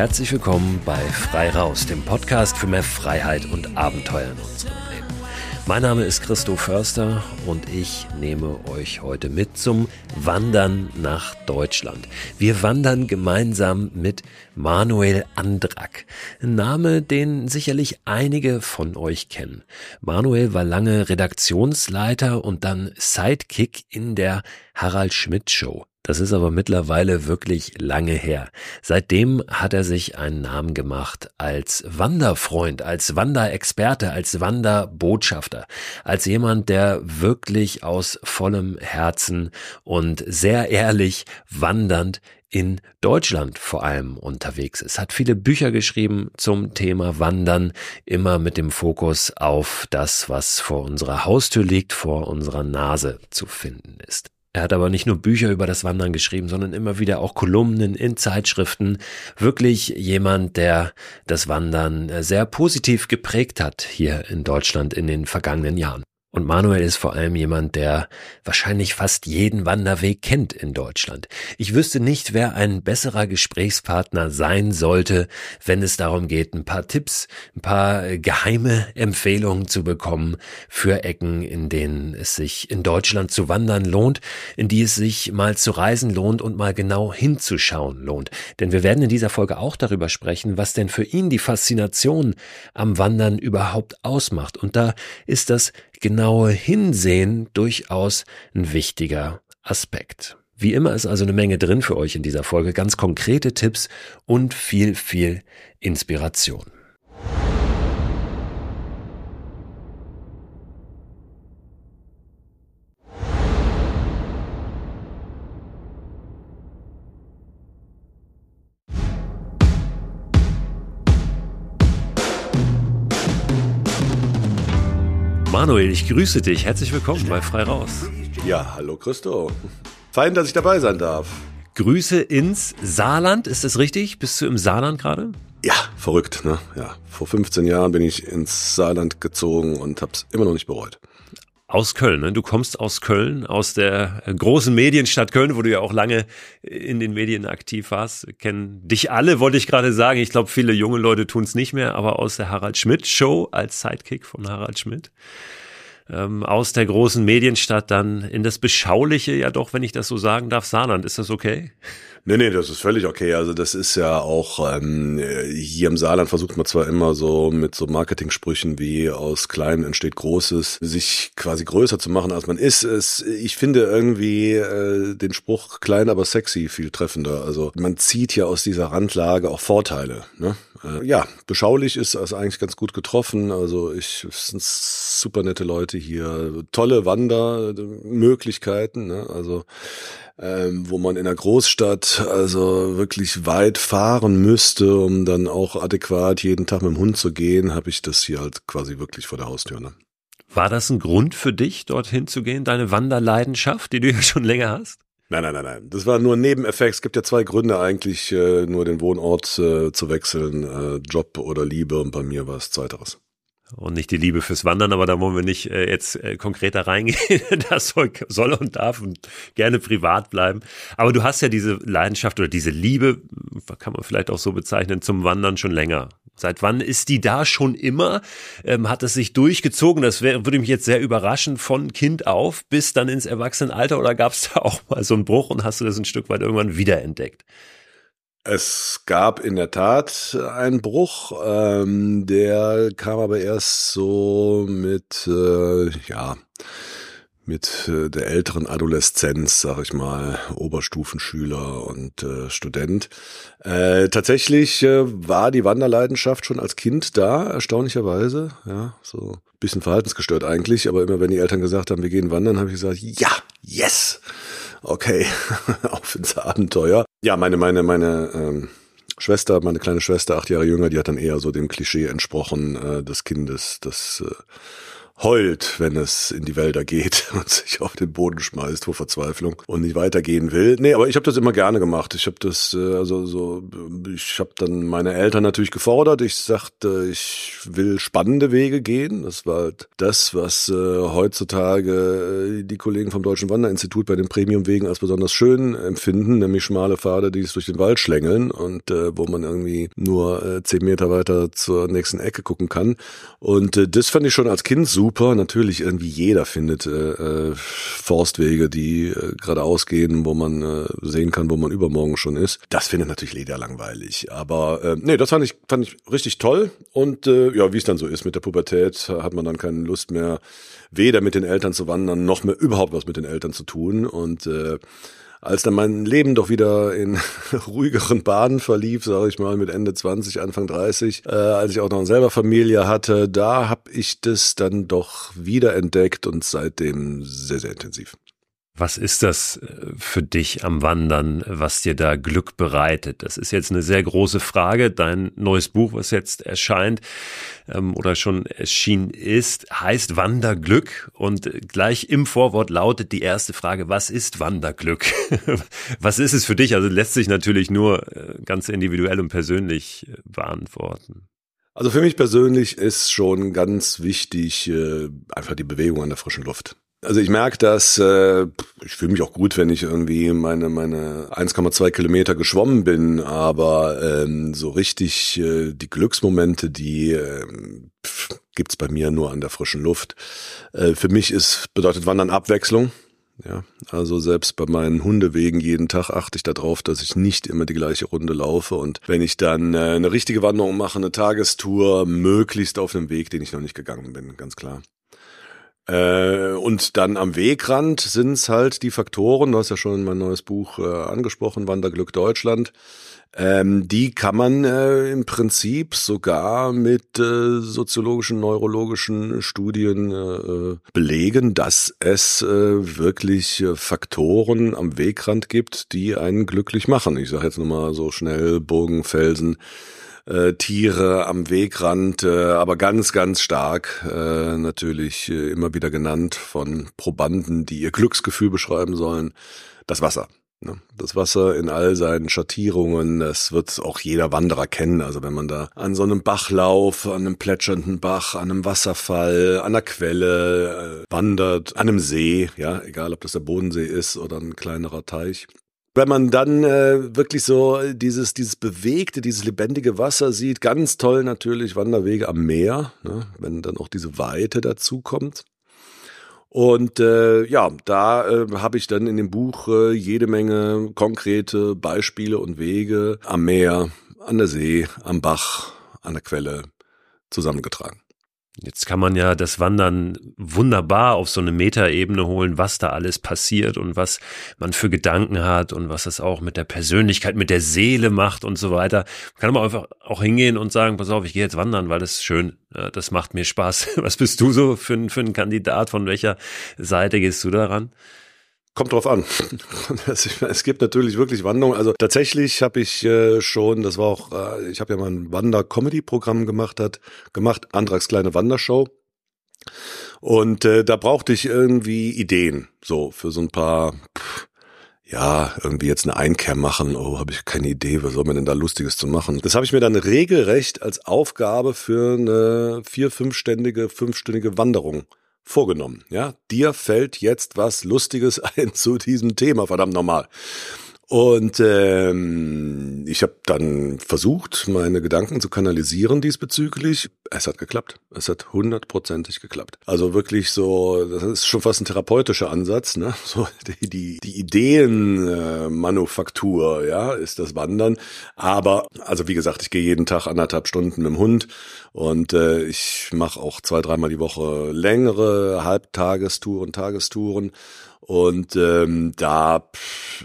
Herzlich willkommen bei Frei Raus, dem Podcast für mehr Freiheit und Abenteuer in unserem Leben. Mein Name ist Christo Förster und ich nehme euch heute mit zum Wandern nach Deutschland. Wir wandern gemeinsam mit Manuel Andrak. Ein Name, den sicherlich einige von euch kennen. Manuel war lange Redaktionsleiter und dann Sidekick in der Harald Schmidt Show. Das ist aber mittlerweile wirklich lange her. Seitdem hat er sich einen Namen gemacht als Wanderfreund, als Wanderexperte, als Wanderbotschafter, als jemand, der wirklich aus vollem Herzen und sehr ehrlich wandernd in Deutschland vor allem unterwegs ist, hat viele Bücher geschrieben zum Thema Wandern, immer mit dem Fokus auf das, was vor unserer Haustür liegt, vor unserer Nase zu finden ist. Er hat aber nicht nur Bücher über das Wandern geschrieben, sondern immer wieder auch Kolumnen in Zeitschriften. Wirklich jemand, der das Wandern sehr positiv geprägt hat hier in Deutschland in den vergangenen Jahren. Und Manuel ist vor allem jemand, der wahrscheinlich fast jeden Wanderweg kennt in Deutschland. Ich wüsste nicht, wer ein besserer Gesprächspartner sein sollte, wenn es darum geht, ein paar Tipps, ein paar geheime Empfehlungen zu bekommen für Ecken, in denen es sich in Deutschland zu wandern lohnt, in die es sich mal zu reisen lohnt und mal genau hinzuschauen lohnt. Denn wir werden in dieser Folge auch darüber sprechen, was denn für ihn die Faszination am Wandern überhaupt ausmacht. Und da ist das genaue Hinsehen durchaus ein wichtiger Aspekt. Wie immer ist also eine Menge drin für euch in dieser Folge, ganz konkrete Tipps und viel, viel Inspiration. Manuel, ich grüße dich. Herzlich willkommen bei Frei Raus. Ja, hallo Christo. Fein, dass ich dabei sein darf. Grüße ins Saarland, ist das richtig? Bist du im Saarland gerade? Ja, verrückt, ne? Ja, vor 15 Jahren bin ich ins Saarland gezogen und hab's immer noch nicht bereut aus Köln. Ne? Du kommst aus Köln, aus der großen Medienstadt Köln, wo du ja auch lange in den Medien aktiv warst. Kennen dich alle, wollte ich gerade sagen. Ich glaube, viele junge Leute tun es nicht mehr, aber aus der Harald Schmidt Show als Sidekick von Harald Schmidt. Ähm, aus der großen Medienstadt dann in das beschauliche, ja doch, wenn ich das so sagen darf, Saarland. Ist das okay? Nee, nee, das ist völlig okay. Also das ist ja auch ähm, hier im Saarland versucht man zwar immer so mit so Marketing-Sprüchen wie aus Kleinem entsteht Großes, sich quasi größer zu machen, als man ist. Es, ich finde irgendwie äh, den Spruch klein, aber sexy viel treffender. Also man zieht ja aus dieser Randlage auch Vorteile. Ne? Äh, ja, beschaulich ist das eigentlich ganz gut getroffen. Also ich es sind super nette Leute hier, tolle Wandermöglichkeiten. Ne? Also ähm, wo man in einer Großstadt also wirklich weit fahren müsste, um dann auch adäquat jeden Tag mit dem Hund zu gehen, habe ich das hier halt quasi wirklich vor der Haustür. Ne? War das ein Grund für dich, dorthin zu gehen, deine Wanderleidenschaft, die du ja schon länger hast? Nein, nein, nein, nein. Das war nur ein Nebeneffekt. Es gibt ja zwei Gründe eigentlich, äh, nur den Wohnort äh, zu wechseln, äh, Job oder Liebe. Und bei mir war es zweiteres und nicht die Liebe fürs Wandern, aber da wollen wir nicht äh, jetzt äh, konkreter reingehen. Das soll, soll und darf und gerne privat bleiben. Aber du hast ja diese Leidenschaft oder diese Liebe, kann man vielleicht auch so bezeichnen, zum Wandern schon länger. Seit wann ist die da schon immer? Ähm, hat es sich durchgezogen? Das wär, würde mich jetzt sehr überraschen, von Kind auf bis dann ins Erwachsenenalter oder gab es da auch mal so einen Bruch und hast du das ein Stück weit irgendwann wiederentdeckt? Es gab in der Tat einen Bruch, ähm, der kam aber erst so mit, äh, ja, mit äh, der älteren Adoleszenz, sag ich mal, Oberstufenschüler und äh, Student. Äh, tatsächlich äh, war die Wanderleidenschaft schon als Kind da, erstaunlicherweise. Ja, so bisschen verhaltensgestört eigentlich, aber immer wenn die Eltern gesagt haben, wir gehen wandern, habe ich gesagt, ja, yes okay, auf ins Abenteuer. Ja, meine, meine, meine ähm, Schwester, meine kleine Schwester, acht Jahre jünger, die hat dann eher so dem Klischee entsprochen äh, des Kindes, das äh, heult, wenn es in die Wälder geht und sich auf den Boden schmeißt vor Verzweiflung und nicht weitergehen will. Nee, aber ich habe das immer gerne gemacht. Ich habe das äh, also so ich habe dann meine Eltern natürlich gefordert. Ich sagte, ich will spannende Wege gehen. Das war halt das, was äh, heutzutage äh, die Kollegen vom Deutschen Wanderinstitut bei den Premiumwegen als besonders schön empfinden, nämlich schmale Pfade, die es durch den Wald schlängeln und äh, wo man irgendwie nur äh, zehn Meter weiter zur nächsten Ecke gucken kann. Und äh, das fand ich schon als Kind super super. Natürlich irgendwie jeder findet äh, äh, Forstwege, die äh, geradeaus gehen, wo man äh, sehen kann, wo man übermorgen schon ist. Das findet natürlich Leder langweilig. Aber äh, nee, das fand ich, fand ich richtig toll. Und äh, ja, wie es dann so ist mit der Pubertät, hat man dann keine Lust mehr, weder mit den Eltern zu wandern, noch mehr überhaupt was mit den Eltern zu tun. Und äh, als dann mein Leben doch wieder in ruhigeren Bahnen verlief, sage ich mal, mit Ende 20, Anfang 30, äh, als ich auch noch selber Familie hatte, da habe ich das dann doch wieder entdeckt und seitdem sehr, sehr intensiv. Was ist das äh, für dich am Wandern, was dir da Glück bereitet? Das ist jetzt eine sehr große Frage. Dein neues Buch, was jetzt erscheint ähm, oder schon erschienen ist, heißt Wanderglück. Und gleich im Vorwort lautet die erste Frage, was ist Wanderglück? was ist es für dich? Also lässt sich natürlich nur äh, ganz individuell und persönlich äh, beantworten. Also für mich persönlich ist schon ganz wichtig äh, einfach die Bewegung an der frischen Luft. Also ich merke, dass äh, ich fühle mich auch gut, wenn ich irgendwie meine meine 1,2 Kilometer geschwommen bin, aber ähm, so richtig äh, die Glücksmomente, die äh, gibt's bei mir nur an der frischen Luft. Äh, für mich ist bedeutet Wandern Abwechslung. Ja, also selbst bei meinen Hundewegen jeden Tag achte ich darauf, dass ich nicht immer die gleiche Runde laufe und wenn ich dann äh, eine richtige Wanderung mache, eine Tagestour, möglichst auf einem Weg, den ich noch nicht gegangen bin, ganz klar. Äh, und dann am Wegrand sind es halt die Faktoren, du hast ja schon mein neues Buch äh, angesprochen, Wanderglück Deutschland. Ähm, die kann man äh, im Prinzip sogar mit äh, soziologischen, neurologischen Studien äh, belegen, dass es äh, wirklich äh, Faktoren am Wegrand gibt, die einen glücklich machen. Ich sage jetzt nochmal so schnell Burgen, Felsen, äh, Tiere am Wegrand, äh, aber ganz, ganz stark äh, natürlich äh, immer wieder genannt von Probanden, die ihr Glücksgefühl beschreiben sollen, das Wasser. Ne? Das Wasser in all seinen Schattierungen, das wird auch jeder Wanderer kennen. Also wenn man da an so einem Bachlauf, an einem plätschernden Bach, an einem Wasserfall, an einer Quelle äh, wandert, an einem See, ja, egal ob das der Bodensee ist oder ein kleinerer Teich, wenn man dann äh, wirklich so dieses, dieses bewegte, dieses lebendige Wasser sieht, ganz toll natürlich Wanderwege am Meer, ne, wenn dann auch diese Weite dazu kommt. Und äh, ja, da äh, habe ich dann in dem Buch äh, jede Menge konkrete Beispiele und Wege am Meer, an der See, am Bach, an der Quelle zusammengetragen. Jetzt kann man ja das Wandern wunderbar auf so eine Metaebene holen, was da alles passiert und was man für Gedanken hat und was es auch mit der Persönlichkeit, mit der Seele macht und so weiter. Man kann aber einfach auch hingehen und sagen, pass auf, ich gehe jetzt wandern, weil das ist schön, das macht mir Spaß. Was bist du so für, für ein Kandidat? Von welcher Seite gehst du daran? Kommt drauf an. es gibt natürlich wirklich Wanderungen. Also tatsächlich habe ich äh, schon, das war auch, äh, ich habe ja mal ein Wander-Comedy-Programm gemacht, hat gemacht, Antrags kleine Wandershow. Und äh, da brauchte ich irgendwie Ideen, so für so ein paar, pff, ja, irgendwie jetzt eine Einkehr machen. Oh, habe ich keine Idee, was soll man denn da Lustiges zu machen? Das habe ich mir dann regelrecht als Aufgabe für eine vier, fünfständige, fünfstündige Wanderung vorgenommen. Ja, dir fällt jetzt was Lustiges ein zu diesem Thema, verdammt normal. Und ähm, ich habe dann versucht, meine Gedanken zu kanalisieren diesbezüglich. Es hat geklappt. Es hat hundertprozentig geklappt. Also wirklich so, das ist schon fast ein therapeutischer Ansatz, ne? So die, die, die Ideenmanufaktur, äh, ja, ist das Wandern. Aber, also wie gesagt, ich gehe jeden Tag anderthalb Stunden mit dem Hund und äh, ich mache auch zwei, dreimal die Woche längere Halbtagestouren, Tagestouren. Und ähm, da,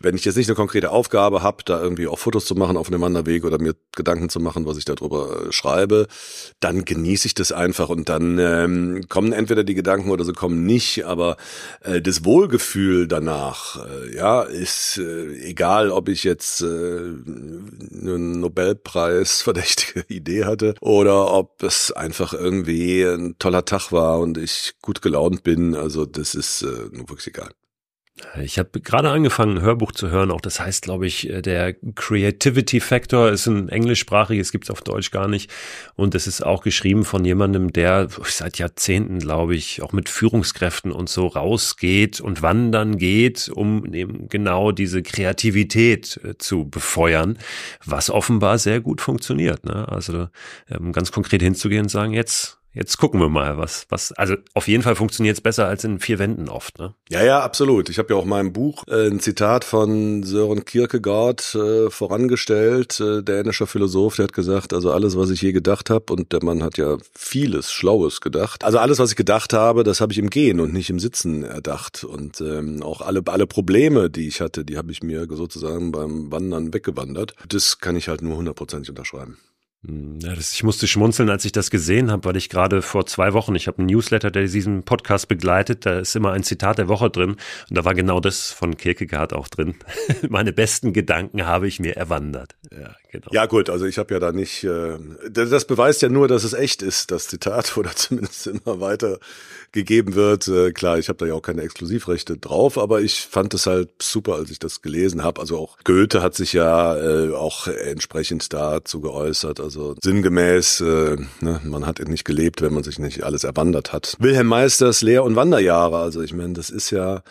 wenn ich jetzt nicht eine konkrete Aufgabe habe, da irgendwie auch Fotos zu machen auf einem Wanderweg oder mir Gedanken zu machen, was ich darüber äh, schreibe, dann genieße ich das einfach und dann ähm, kommen entweder die Gedanken oder sie kommen nicht, aber äh, das Wohlgefühl danach, äh, ja, ist äh, egal, ob ich jetzt äh, eine Nobelpreis verdächtige Idee hatte oder ob es einfach irgendwie ein toller Tag war und ich gut gelaunt bin. Also das ist äh, wirklich egal. Ich habe gerade angefangen, ein Hörbuch zu hören. Auch das heißt, glaube ich, äh, der Creativity Factor ist ein englischsprachiges, gibt es auf Deutsch gar nicht. Und es ist auch geschrieben von jemandem, der seit Jahrzehnten, glaube ich, auch mit Führungskräften und so rausgeht und wandern geht, um eben genau diese Kreativität äh, zu befeuern, was offenbar sehr gut funktioniert. Ne? Also ähm, ganz konkret hinzugehen und sagen, jetzt Jetzt gucken wir mal, was, was, also auf jeden Fall funktioniert es besser als in vier Wänden oft, ne? Ja, ja, absolut. Ich habe ja auch in meinem Buch äh, ein Zitat von Sören Kierkegaard äh, vorangestellt, äh, dänischer Philosoph, der hat gesagt, also alles, was ich je gedacht habe, und der Mann hat ja vieles Schlaues gedacht. Also alles, was ich gedacht habe, das habe ich im Gehen und nicht im Sitzen erdacht. Und ähm, auch alle, alle Probleme, die ich hatte, die habe ich mir sozusagen beim Wandern weggewandert. Das kann ich halt nur hundertprozentig unterschreiben. Hm, ja, das, ich musste schmunzeln, als ich das gesehen habe, weil ich gerade vor zwei Wochen, ich habe einen Newsletter, der diesen Podcast begleitet, da ist immer ein Zitat der Woche drin und da war genau das von Kierkegaard auch drin. Meine besten Gedanken habe ich mir erwandert. Ja, genau. Ja gut, also ich habe ja da nicht, äh, das beweist ja nur, dass es echt ist, das Zitat oder zumindest immer weiter gegeben wird. Äh, klar, ich habe da ja auch keine Exklusivrechte drauf, aber ich fand es halt super, als ich das gelesen habe. Also auch Goethe hat sich ja äh, auch entsprechend dazu geäußert. Also sinngemäß, äh, ne, man hat nicht gelebt, wenn man sich nicht alles erwandert hat. Wilhelm Meisters Lehr- und Wanderjahre. Also ich meine, das ist ja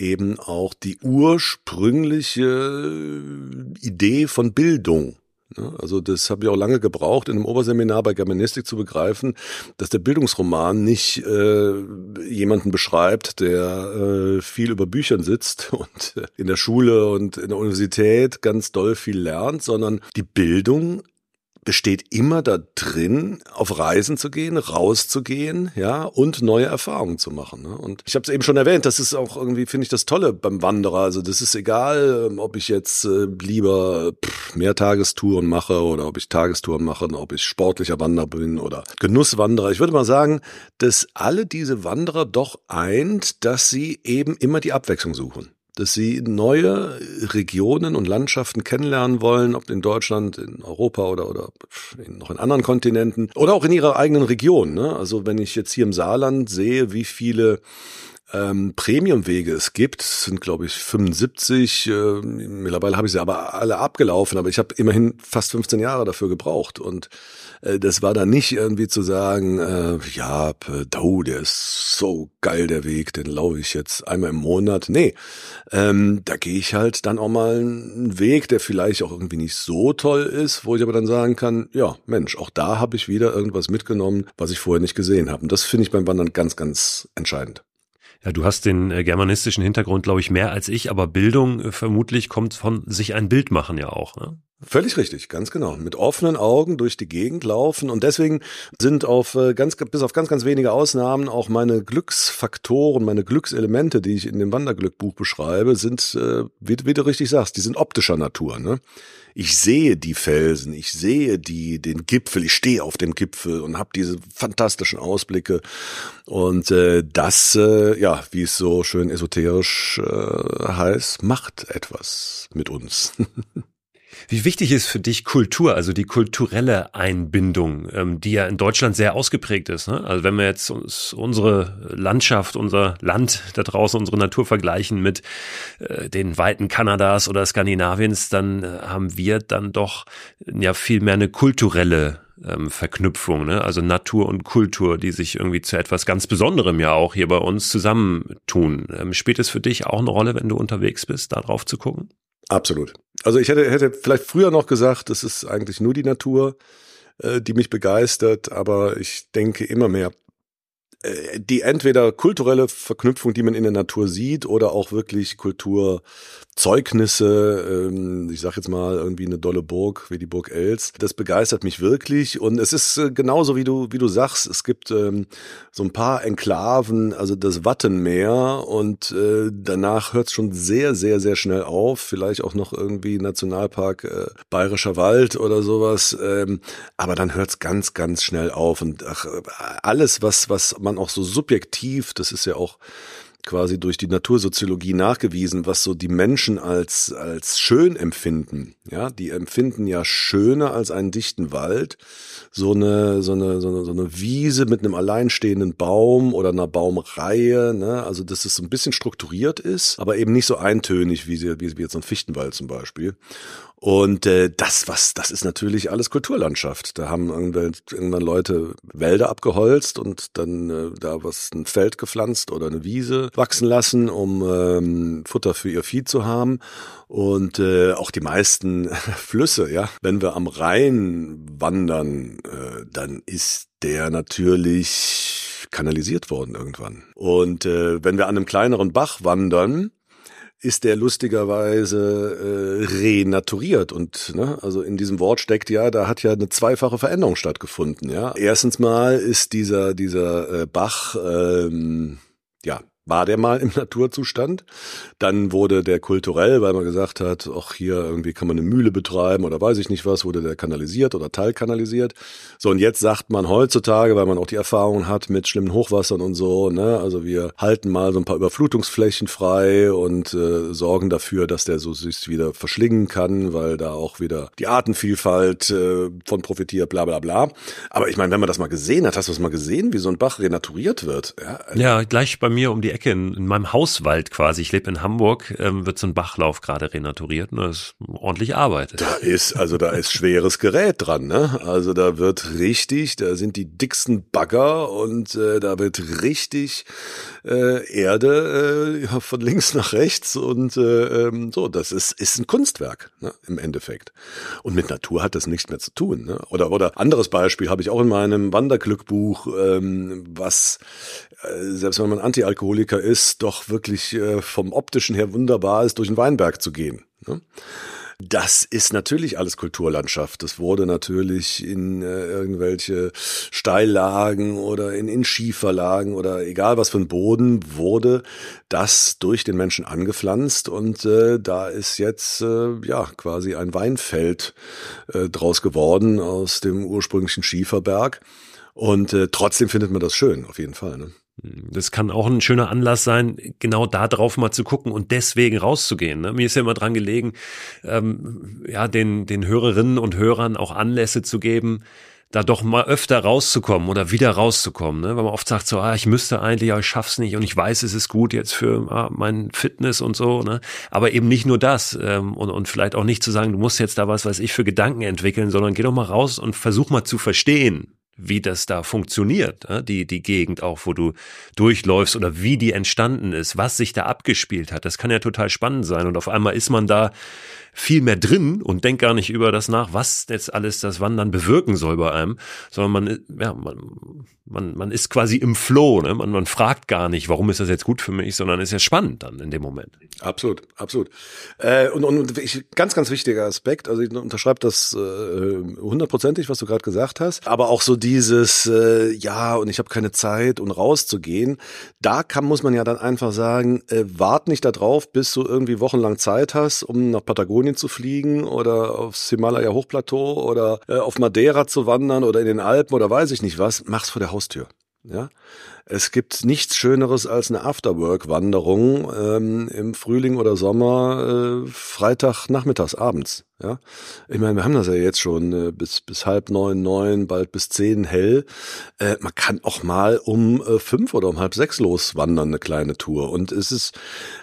eben auch die ursprüngliche Idee von Bildung. Also das habe ich auch lange gebraucht, in einem Oberseminar bei Germanistik zu begreifen, dass der Bildungsroman nicht äh, jemanden beschreibt, der äh, viel über Büchern sitzt und äh, in der Schule und in der Universität ganz doll viel lernt, sondern die Bildung besteht immer da drin, auf Reisen zu gehen, rauszugehen, ja, und neue Erfahrungen zu machen. Ne? Und ich habe es eben schon erwähnt, das ist auch irgendwie, finde ich, das Tolle beim Wanderer. Also das ist egal, ähm, ob ich jetzt äh, lieber pff, Mehrtagestouren mache oder ob ich Tagestouren mache, ob ich sportlicher Wanderer bin oder Genusswanderer. Ich würde mal sagen, dass alle diese Wanderer doch eint, dass sie eben immer die Abwechslung suchen dass sie neue Regionen und Landschaften kennenlernen wollen, ob in Deutschland, in Europa oder, oder in, noch in anderen Kontinenten oder auch in ihrer eigenen Region. Ne? Also wenn ich jetzt hier im Saarland sehe, wie viele ähm, Premiumwege es gibt, sind glaube ich 75. Äh, mittlerweile habe ich sie aber alle abgelaufen, aber ich habe immerhin fast 15 Jahre dafür gebraucht und äh, das war dann nicht irgendwie zu sagen, äh, ja, oh, der ist so geil der Weg, den laufe ich jetzt einmal im Monat. Nee, ähm, da gehe ich halt dann auch mal einen Weg, der vielleicht auch irgendwie nicht so toll ist, wo ich aber dann sagen kann, ja, Mensch, auch da habe ich wieder irgendwas mitgenommen, was ich vorher nicht gesehen habe. Und das finde ich beim Wandern ganz, ganz entscheidend. Ja, du hast den äh, germanistischen Hintergrund, glaube ich, mehr als ich, aber Bildung äh, vermutlich kommt von sich ein Bild machen ja auch. Ne? Völlig richtig, ganz genau. Mit offenen Augen durch die Gegend laufen und deswegen sind auf äh, ganz bis auf ganz ganz wenige Ausnahmen auch meine Glücksfaktoren, meine Glückselemente, die ich in dem Wanderglückbuch beschreibe, sind äh, wie, wie du richtig sagst, die sind optischer Natur. Ne? Ich sehe die Felsen, ich sehe die den Gipfel, ich stehe auf dem Gipfel und habe diese fantastischen Ausblicke und äh, das, äh, ja, wie es so schön esoterisch äh, heißt, macht etwas mit uns. Wie wichtig ist für dich Kultur, also die kulturelle Einbindung, ähm, die ja in Deutschland sehr ausgeprägt ist? Ne? Also wenn wir jetzt uns unsere Landschaft, unser Land da draußen, unsere Natur vergleichen mit äh, den Weiten Kanadas oder Skandinaviens, dann äh, haben wir dann doch ja viel mehr eine kulturelle ähm, Verknüpfung, ne? also Natur und Kultur, die sich irgendwie zu etwas ganz Besonderem ja auch hier bei uns zusammentun. Ähm, spielt es für dich auch eine Rolle, wenn du unterwegs bist, da drauf zu gucken? Absolut. Also ich hätte, hätte vielleicht früher noch gesagt, es ist eigentlich nur die Natur, äh, die mich begeistert, aber ich denke immer mehr, äh, die entweder kulturelle Verknüpfung, die man in der Natur sieht, oder auch wirklich Kultur Zeugnisse, ähm, ich sag jetzt mal irgendwie eine dolle Burg wie die Burg Els. Das begeistert mich wirklich und es ist äh, genauso wie du wie du sagst. Es gibt ähm, so ein paar Enklaven, also das Wattenmeer und äh, danach hört es schon sehr sehr sehr schnell auf. Vielleicht auch noch irgendwie Nationalpark äh, Bayerischer Wald oder sowas. Ähm, aber dann hört es ganz ganz schnell auf und ach, alles was was man auch so subjektiv, das ist ja auch quasi durch die Natursoziologie nachgewiesen, was so die Menschen als, als schön empfinden. Ja, die empfinden ja schöner als einen dichten Wald. So eine, so eine, so eine, so eine Wiese mit einem alleinstehenden Baum oder einer Baumreihe, ne? Also, dass es so ein bisschen strukturiert ist, aber eben nicht so eintönig wie, wie, wie jetzt ein Fichtenwald zum Beispiel. Und äh, das, was, das ist natürlich alles Kulturlandschaft. Da haben irgendwann Leute Wälder abgeholzt und dann äh, da was ein Feld gepflanzt oder eine Wiese wachsen lassen, um ähm, Futter für ihr Vieh zu haben. Und äh, auch die meisten Flüsse, ja, wenn wir am Rhein wandern, äh, dann ist der natürlich kanalisiert worden irgendwann. Und äh, wenn wir an einem kleineren Bach wandern, ist der lustigerweise äh, renaturiert und ne, also in diesem Wort steckt ja, da hat ja eine zweifache Veränderung stattgefunden. Ja, erstens mal ist dieser dieser äh, Bach ähm, ja war der mal im Naturzustand. Dann wurde der kulturell, weil man gesagt hat, ach hier irgendwie kann man eine Mühle betreiben oder weiß ich nicht was, wurde der kanalisiert oder teilkanalisiert. So und jetzt sagt man heutzutage, weil man auch die Erfahrung hat mit schlimmen Hochwassern und so, ne, also wir halten mal so ein paar Überflutungsflächen frei und äh, sorgen dafür, dass der so sich wieder verschlingen kann, weil da auch wieder die Artenvielfalt äh, von profitiert, bla bla bla. Aber ich meine, wenn man das mal gesehen hat, hast du das mal gesehen, wie so ein Bach renaturiert wird? Ja, ja gleich bei mir um die Ecke Ecke, in, in meinem Hauswald quasi, ich lebe in Hamburg, ähm, wird so ein Bachlauf gerade renaturiert. Ne? Das ist ordentlich Arbeit. Da ist, also da ist schweres Gerät dran, ne? Also da wird richtig, da sind die dicksten Bagger und äh, da wird richtig äh, Erde äh, von links nach rechts und äh, ähm, so, das ist, ist ein Kunstwerk, ne? im Endeffekt. Und mit Natur hat das nichts mehr zu tun. Ne? Oder, oder anderes Beispiel habe ich auch in meinem Wanderglückbuch, ähm, was äh, selbst wenn man Antialkoholiker ist, doch wirklich äh, vom optischen her wunderbar ist, durch den Weinberg zu gehen. Ne? Das ist natürlich alles Kulturlandschaft. Das wurde natürlich in äh, irgendwelche Steillagen oder in, in Schieferlagen oder egal was für ein Boden wurde das durch den Menschen angepflanzt und äh, da ist jetzt äh, ja quasi ein Weinfeld äh, draus geworden aus dem ursprünglichen Schieferberg. Und äh, trotzdem findet man das schön, auf jeden Fall. Ne? Das kann auch ein schöner Anlass sein, genau da drauf mal zu gucken und deswegen rauszugehen. Ne? Mir ist ja immer dran gelegen, ähm, ja, den, den Hörerinnen und Hörern auch Anlässe zu geben, da doch mal öfter rauszukommen oder wieder rauszukommen, ne? weil man oft sagt so, ah, ich müsste eigentlich, aber ich schaff's nicht und ich weiß, es ist gut jetzt für ah, mein Fitness und so, ne? aber eben nicht nur das ähm, und, und vielleicht auch nicht zu sagen, du musst jetzt da was, weiß ich, für Gedanken entwickeln, sondern geh doch mal raus und versuch mal zu verstehen, wie das da funktioniert, die, die Gegend auch, wo du durchläufst oder wie die entstanden ist, was sich da abgespielt hat. Das kann ja total spannend sein. Und auf einmal ist man da viel mehr drin und denkt gar nicht über das nach, was jetzt alles das Wandern bewirken soll bei einem, sondern man, ja, man, man, man ist quasi im Flow, ne? man, man fragt gar nicht, warum ist das jetzt gut für mich, sondern ist ja spannend dann in dem Moment. Absolut, absolut. Äh, und, und ich, ganz, ganz wichtiger Aspekt, also ich unterschreibe das äh, hundertprozentig, äh, was du gerade gesagt hast, aber auch so dieses, äh, ja, und ich habe keine Zeit, um rauszugehen, da kann, muss man ja dann einfach sagen, äh, wart nicht darauf, bis du irgendwie wochenlang Zeit hast, um nach Patagonien Patagonien zu fliegen oder aufs Himalaya Hochplateau oder äh, auf Madeira zu wandern oder in den Alpen oder weiß ich nicht was, mach's vor der Haustür. Ja, es gibt nichts Schöneres als eine Afterwork-Wanderung ähm, im Frühling oder Sommer, äh, Freitag nachmittags abends. Ja, ich meine, wir haben das ja jetzt schon äh, bis bis halb neun, neun, bald bis zehn hell. Äh, man kann auch mal um äh, fünf oder um halb sechs loswandern, eine kleine Tour. Und es ist,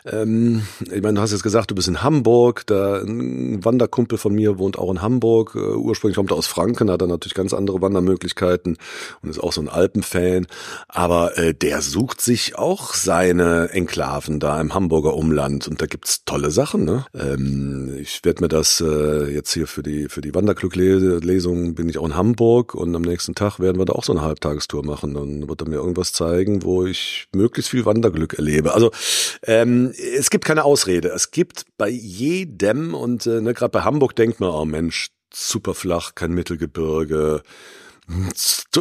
ähm, ich meine, du hast jetzt gesagt, du bist in Hamburg. Da ein Wanderkumpel von mir wohnt auch in Hamburg. Äh, ursprünglich kommt er aus Franken, hat er natürlich ganz andere Wandermöglichkeiten und ist auch so ein Alpenfan. Aber äh, der sucht sich auch seine Enklaven da im Hamburger Umland und da gibt's tolle Sachen. Ne? Ähm, ich werde mir das äh, jetzt hier für die für die Wanderglück-Lesung bin ich auch in Hamburg und am nächsten Tag werden wir da auch so eine Halbtagestour machen. Dann wird er mir irgendwas zeigen, wo ich möglichst viel Wanderglück erlebe. Also ähm, es gibt keine Ausrede. Es gibt bei jedem und äh, ne, gerade bei Hamburg denkt man, oh Mensch, super flach, kein Mittelgebirge.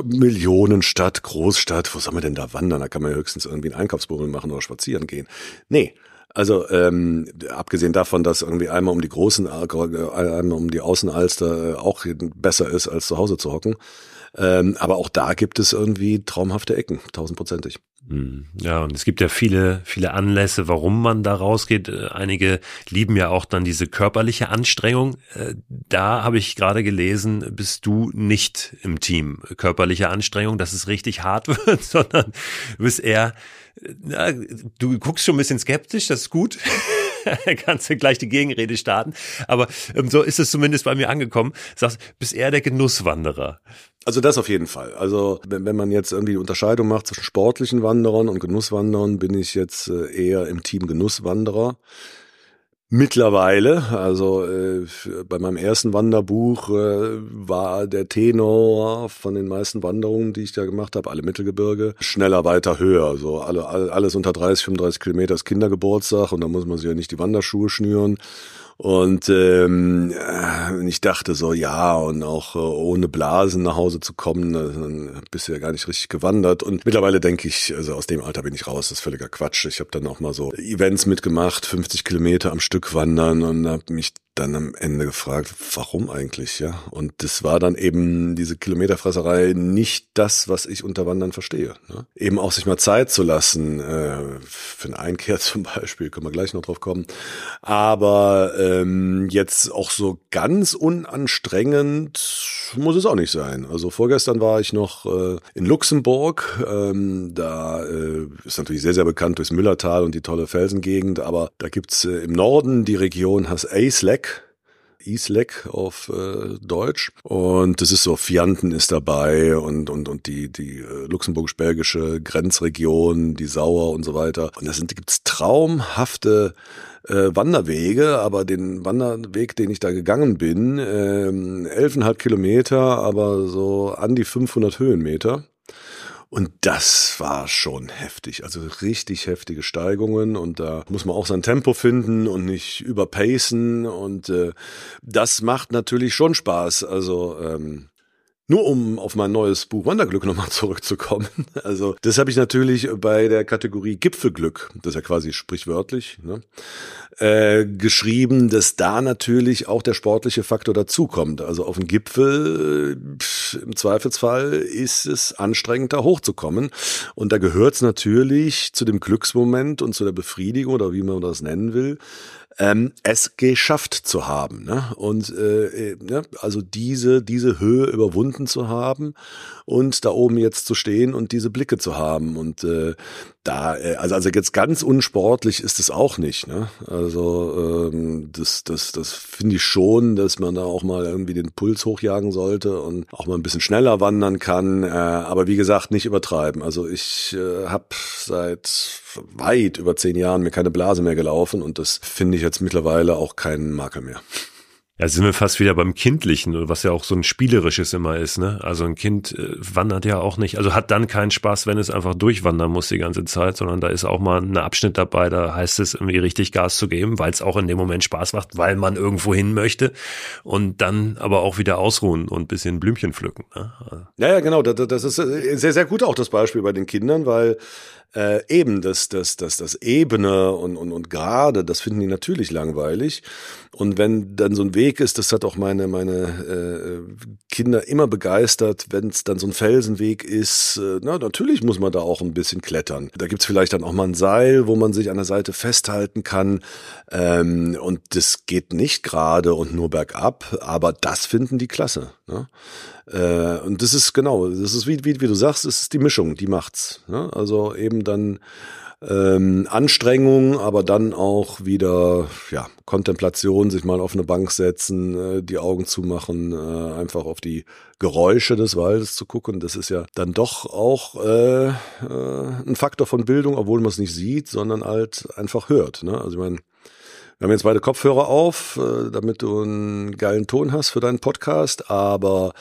Millionenstadt, Großstadt, wo soll man denn da wandern? Da kann man ja höchstens irgendwie einen Einkaufsbummel machen oder spazieren gehen. Nee, also ähm, abgesehen davon, dass irgendwie einmal um die großen, äh, einmal um die Außenalster äh, auch besser ist, als zu Hause zu hocken. Ähm, aber auch da gibt es irgendwie traumhafte Ecken, tausendprozentig. Hm. Ja, und es gibt ja viele, viele Anlässe, warum man da rausgeht. Äh, einige lieben ja auch dann diese körperliche Anstrengung. Äh, da habe ich gerade gelesen, bist du nicht im Team körperliche Anstrengung, dass es richtig hart wird, sondern du bist eher, na, du guckst schon ein bisschen skeptisch, das ist gut. kannst du gleich die Gegenrede starten. Aber ähm, so ist es zumindest bei mir angekommen. Sagst, bist eher der Genusswanderer. Also das auf jeden Fall. Also wenn, wenn man jetzt irgendwie die Unterscheidung macht zwischen sportlichen Wanderern und Genusswanderern, bin ich jetzt äh, eher im Team Genusswanderer. Mittlerweile, also äh, bei meinem ersten Wanderbuch äh, war der Tenor von den meisten Wanderungen, die ich da gemacht habe, alle Mittelgebirge, schneller, weiter, höher. So alle, alles unter 30, 35 Kilometer ist Kindergeburtstag und da muss man sich ja nicht die Wanderschuhe schnüren. Und ähm, äh, ich dachte so, ja, und auch äh, ohne Blasen nach Hause zu kommen, dann bist du ja gar nicht richtig gewandert. Und mittlerweile denke ich, also aus dem Alter bin ich raus, das ist völliger Quatsch. Ich habe dann auch mal so Events mitgemacht, 50 Kilometer am Stück wandern und habe mich dann am Ende gefragt, warum eigentlich, ja? Und das war dann eben diese Kilometerfresserei nicht das, was ich unter Wandern verstehe. Ne? Eben auch sich mal Zeit zu lassen, äh, für eine Einkehr zum Beispiel, können wir gleich noch drauf kommen. Aber ähm, jetzt auch so ganz unanstrengend muss es auch nicht sein. Also vorgestern war ich noch äh, in Luxemburg. Ähm, da äh, ist natürlich sehr, sehr bekannt durchs Müllertal und die tolle Felsengegend, aber da gibt's äh, im Norden die Region Has-Aislek Islek auf äh, Deutsch. Und das ist so, Fianten ist dabei und, und, und die, die äh, luxemburgisch-belgische Grenzregion, die Sauer und so weiter. Und da sind, gibt's traumhafte äh, Wanderwege, aber den Wanderweg, den ich da gegangen bin, äh, elfeinhalb Kilometer, aber so an die 500 Höhenmeter. Und das war schon heftig, also richtig heftige Steigungen. Und da muss man auch sein Tempo finden und nicht überpacen. Und äh, das macht natürlich schon Spaß. Also ähm, nur um auf mein neues Buch Wanderglück nochmal zurückzukommen. Also das habe ich natürlich bei der Kategorie Gipfelglück, das ist ja quasi sprichwörtlich, ne, äh, geschrieben, dass da natürlich auch der sportliche Faktor dazukommt. Also auf den Gipfel pff, im Zweifelsfall ist es anstrengend, da hochzukommen. Und da gehört es natürlich zu dem Glücksmoment und zu der Befriedigung oder wie man das nennen will, ähm, es geschafft zu haben. Ne? Und äh, äh, ne? also diese, diese Höhe überwunden zu haben und da oben jetzt zu stehen und diese Blicke zu haben. Und äh, da, äh, also, also jetzt ganz unsportlich ist es auch nicht. Ne? Also ähm, das, das, das finde ich schon, dass man da auch mal irgendwie den Puls hochjagen sollte und auch mal ein bisschen schneller wandern kann. Äh, aber wie gesagt, nicht übertreiben. Also ich äh, habe seit weit über zehn Jahren mir keine Blase mehr gelaufen und das finde ich jetzt mittlerweile auch keinen Makel mehr. Ja, sind wir fast wieder beim Kindlichen, was ja auch so ein spielerisches immer ist, ne? Also ein Kind äh, wandert ja auch nicht, also hat dann keinen Spaß, wenn es einfach durchwandern muss die ganze Zeit, sondern da ist auch mal ein Abschnitt dabei, da heißt es irgendwie richtig Gas zu geben, weil es auch in dem Moment Spaß macht, weil man irgendwo hin möchte und dann aber auch wieder ausruhen und bisschen Blümchen pflücken. Ne? Ja, ja, genau, das, das ist äh, sehr, sehr gut auch das Beispiel bei den Kindern, weil äh, eben das, das, das, das Ebene und, und, und Gerade, das finden die natürlich langweilig. Und wenn dann so ein Weg ist, das hat auch meine, meine äh, Kinder immer begeistert, wenn es dann so ein Felsenweg ist, äh, na, natürlich muss man da auch ein bisschen klettern. Da gibt's vielleicht dann auch mal ein Seil, wo man sich an der Seite festhalten kann. Ähm, und das geht nicht gerade und nur bergab, aber das finden die klasse. Ne? Äh, und das ist genau, das ist wie, wie, wie du sagst, es ist die Mischung, die macht's. Ne? Also eben dann ähm, Anstrengung, aber dann auch wieder ja Kontemplation, sich mal auf eine Bank setzen, äh, die Augen zumachen, äh, einfach auf die Geräusche des Waldes zu gucken. Das ist ja dann doch auch äh, äh, ein Faktor von Bildung, obwohl man es nicht sieht, sondern halt einfach hört. Ne? Also ich meine, wir haben jetzt beide Kopfhörer auf, äh, damit du einen geilen Ton hast für deinen Podcast, aber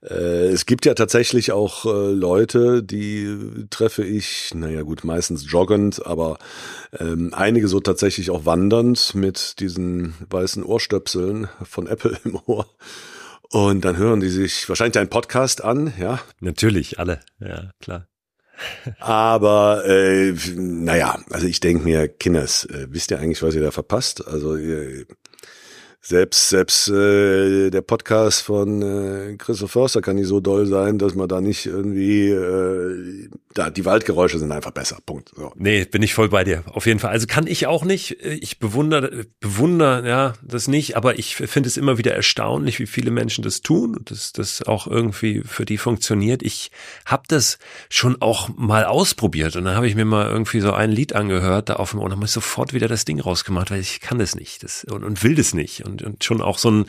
es gibt ja tatsächlich auch äh, Leute, die treffe ich, naja gut, meistens joggend, aber ähm, einige so tatsächlich auch wandernd mit diesen weißen Ohrstöpseln von Apple im Ohr. Und dann hören die sich wahrscheinlich einen Podcast an, ja. Natürlich, alle, ja, klar. Aber äh, naja, also ich denke mir, Kinders, äh, wisst ihr eigentlich, was ihr da verpasst? Also ihr, selbst selbst äh, der Podcast von äh, Christoph Förster kann nicht so doll sein, dass man da nicht irgendwie äh, da die Waldgeräusche sind einfach besser. Punkt. So. Nee, bin ich voll bei dir. Auf jeden Fall. Also kann ich auch nicht. Ich bewundere bewundere ja das nicht, aber ich finde es immer wieder erstaunlich, wie viele Menschen das tun und dass das auch irgendwie für die funktioniert. Ich habe das schon auch mal ausprobiert und dann habe ich mir mal irgendwie so ein Lied angehört da auf dem und dann habe ich sofort wieder das Ding rausgemacht, weil ich kann das nicht das, und, und will das nicht und, und schon auch so ein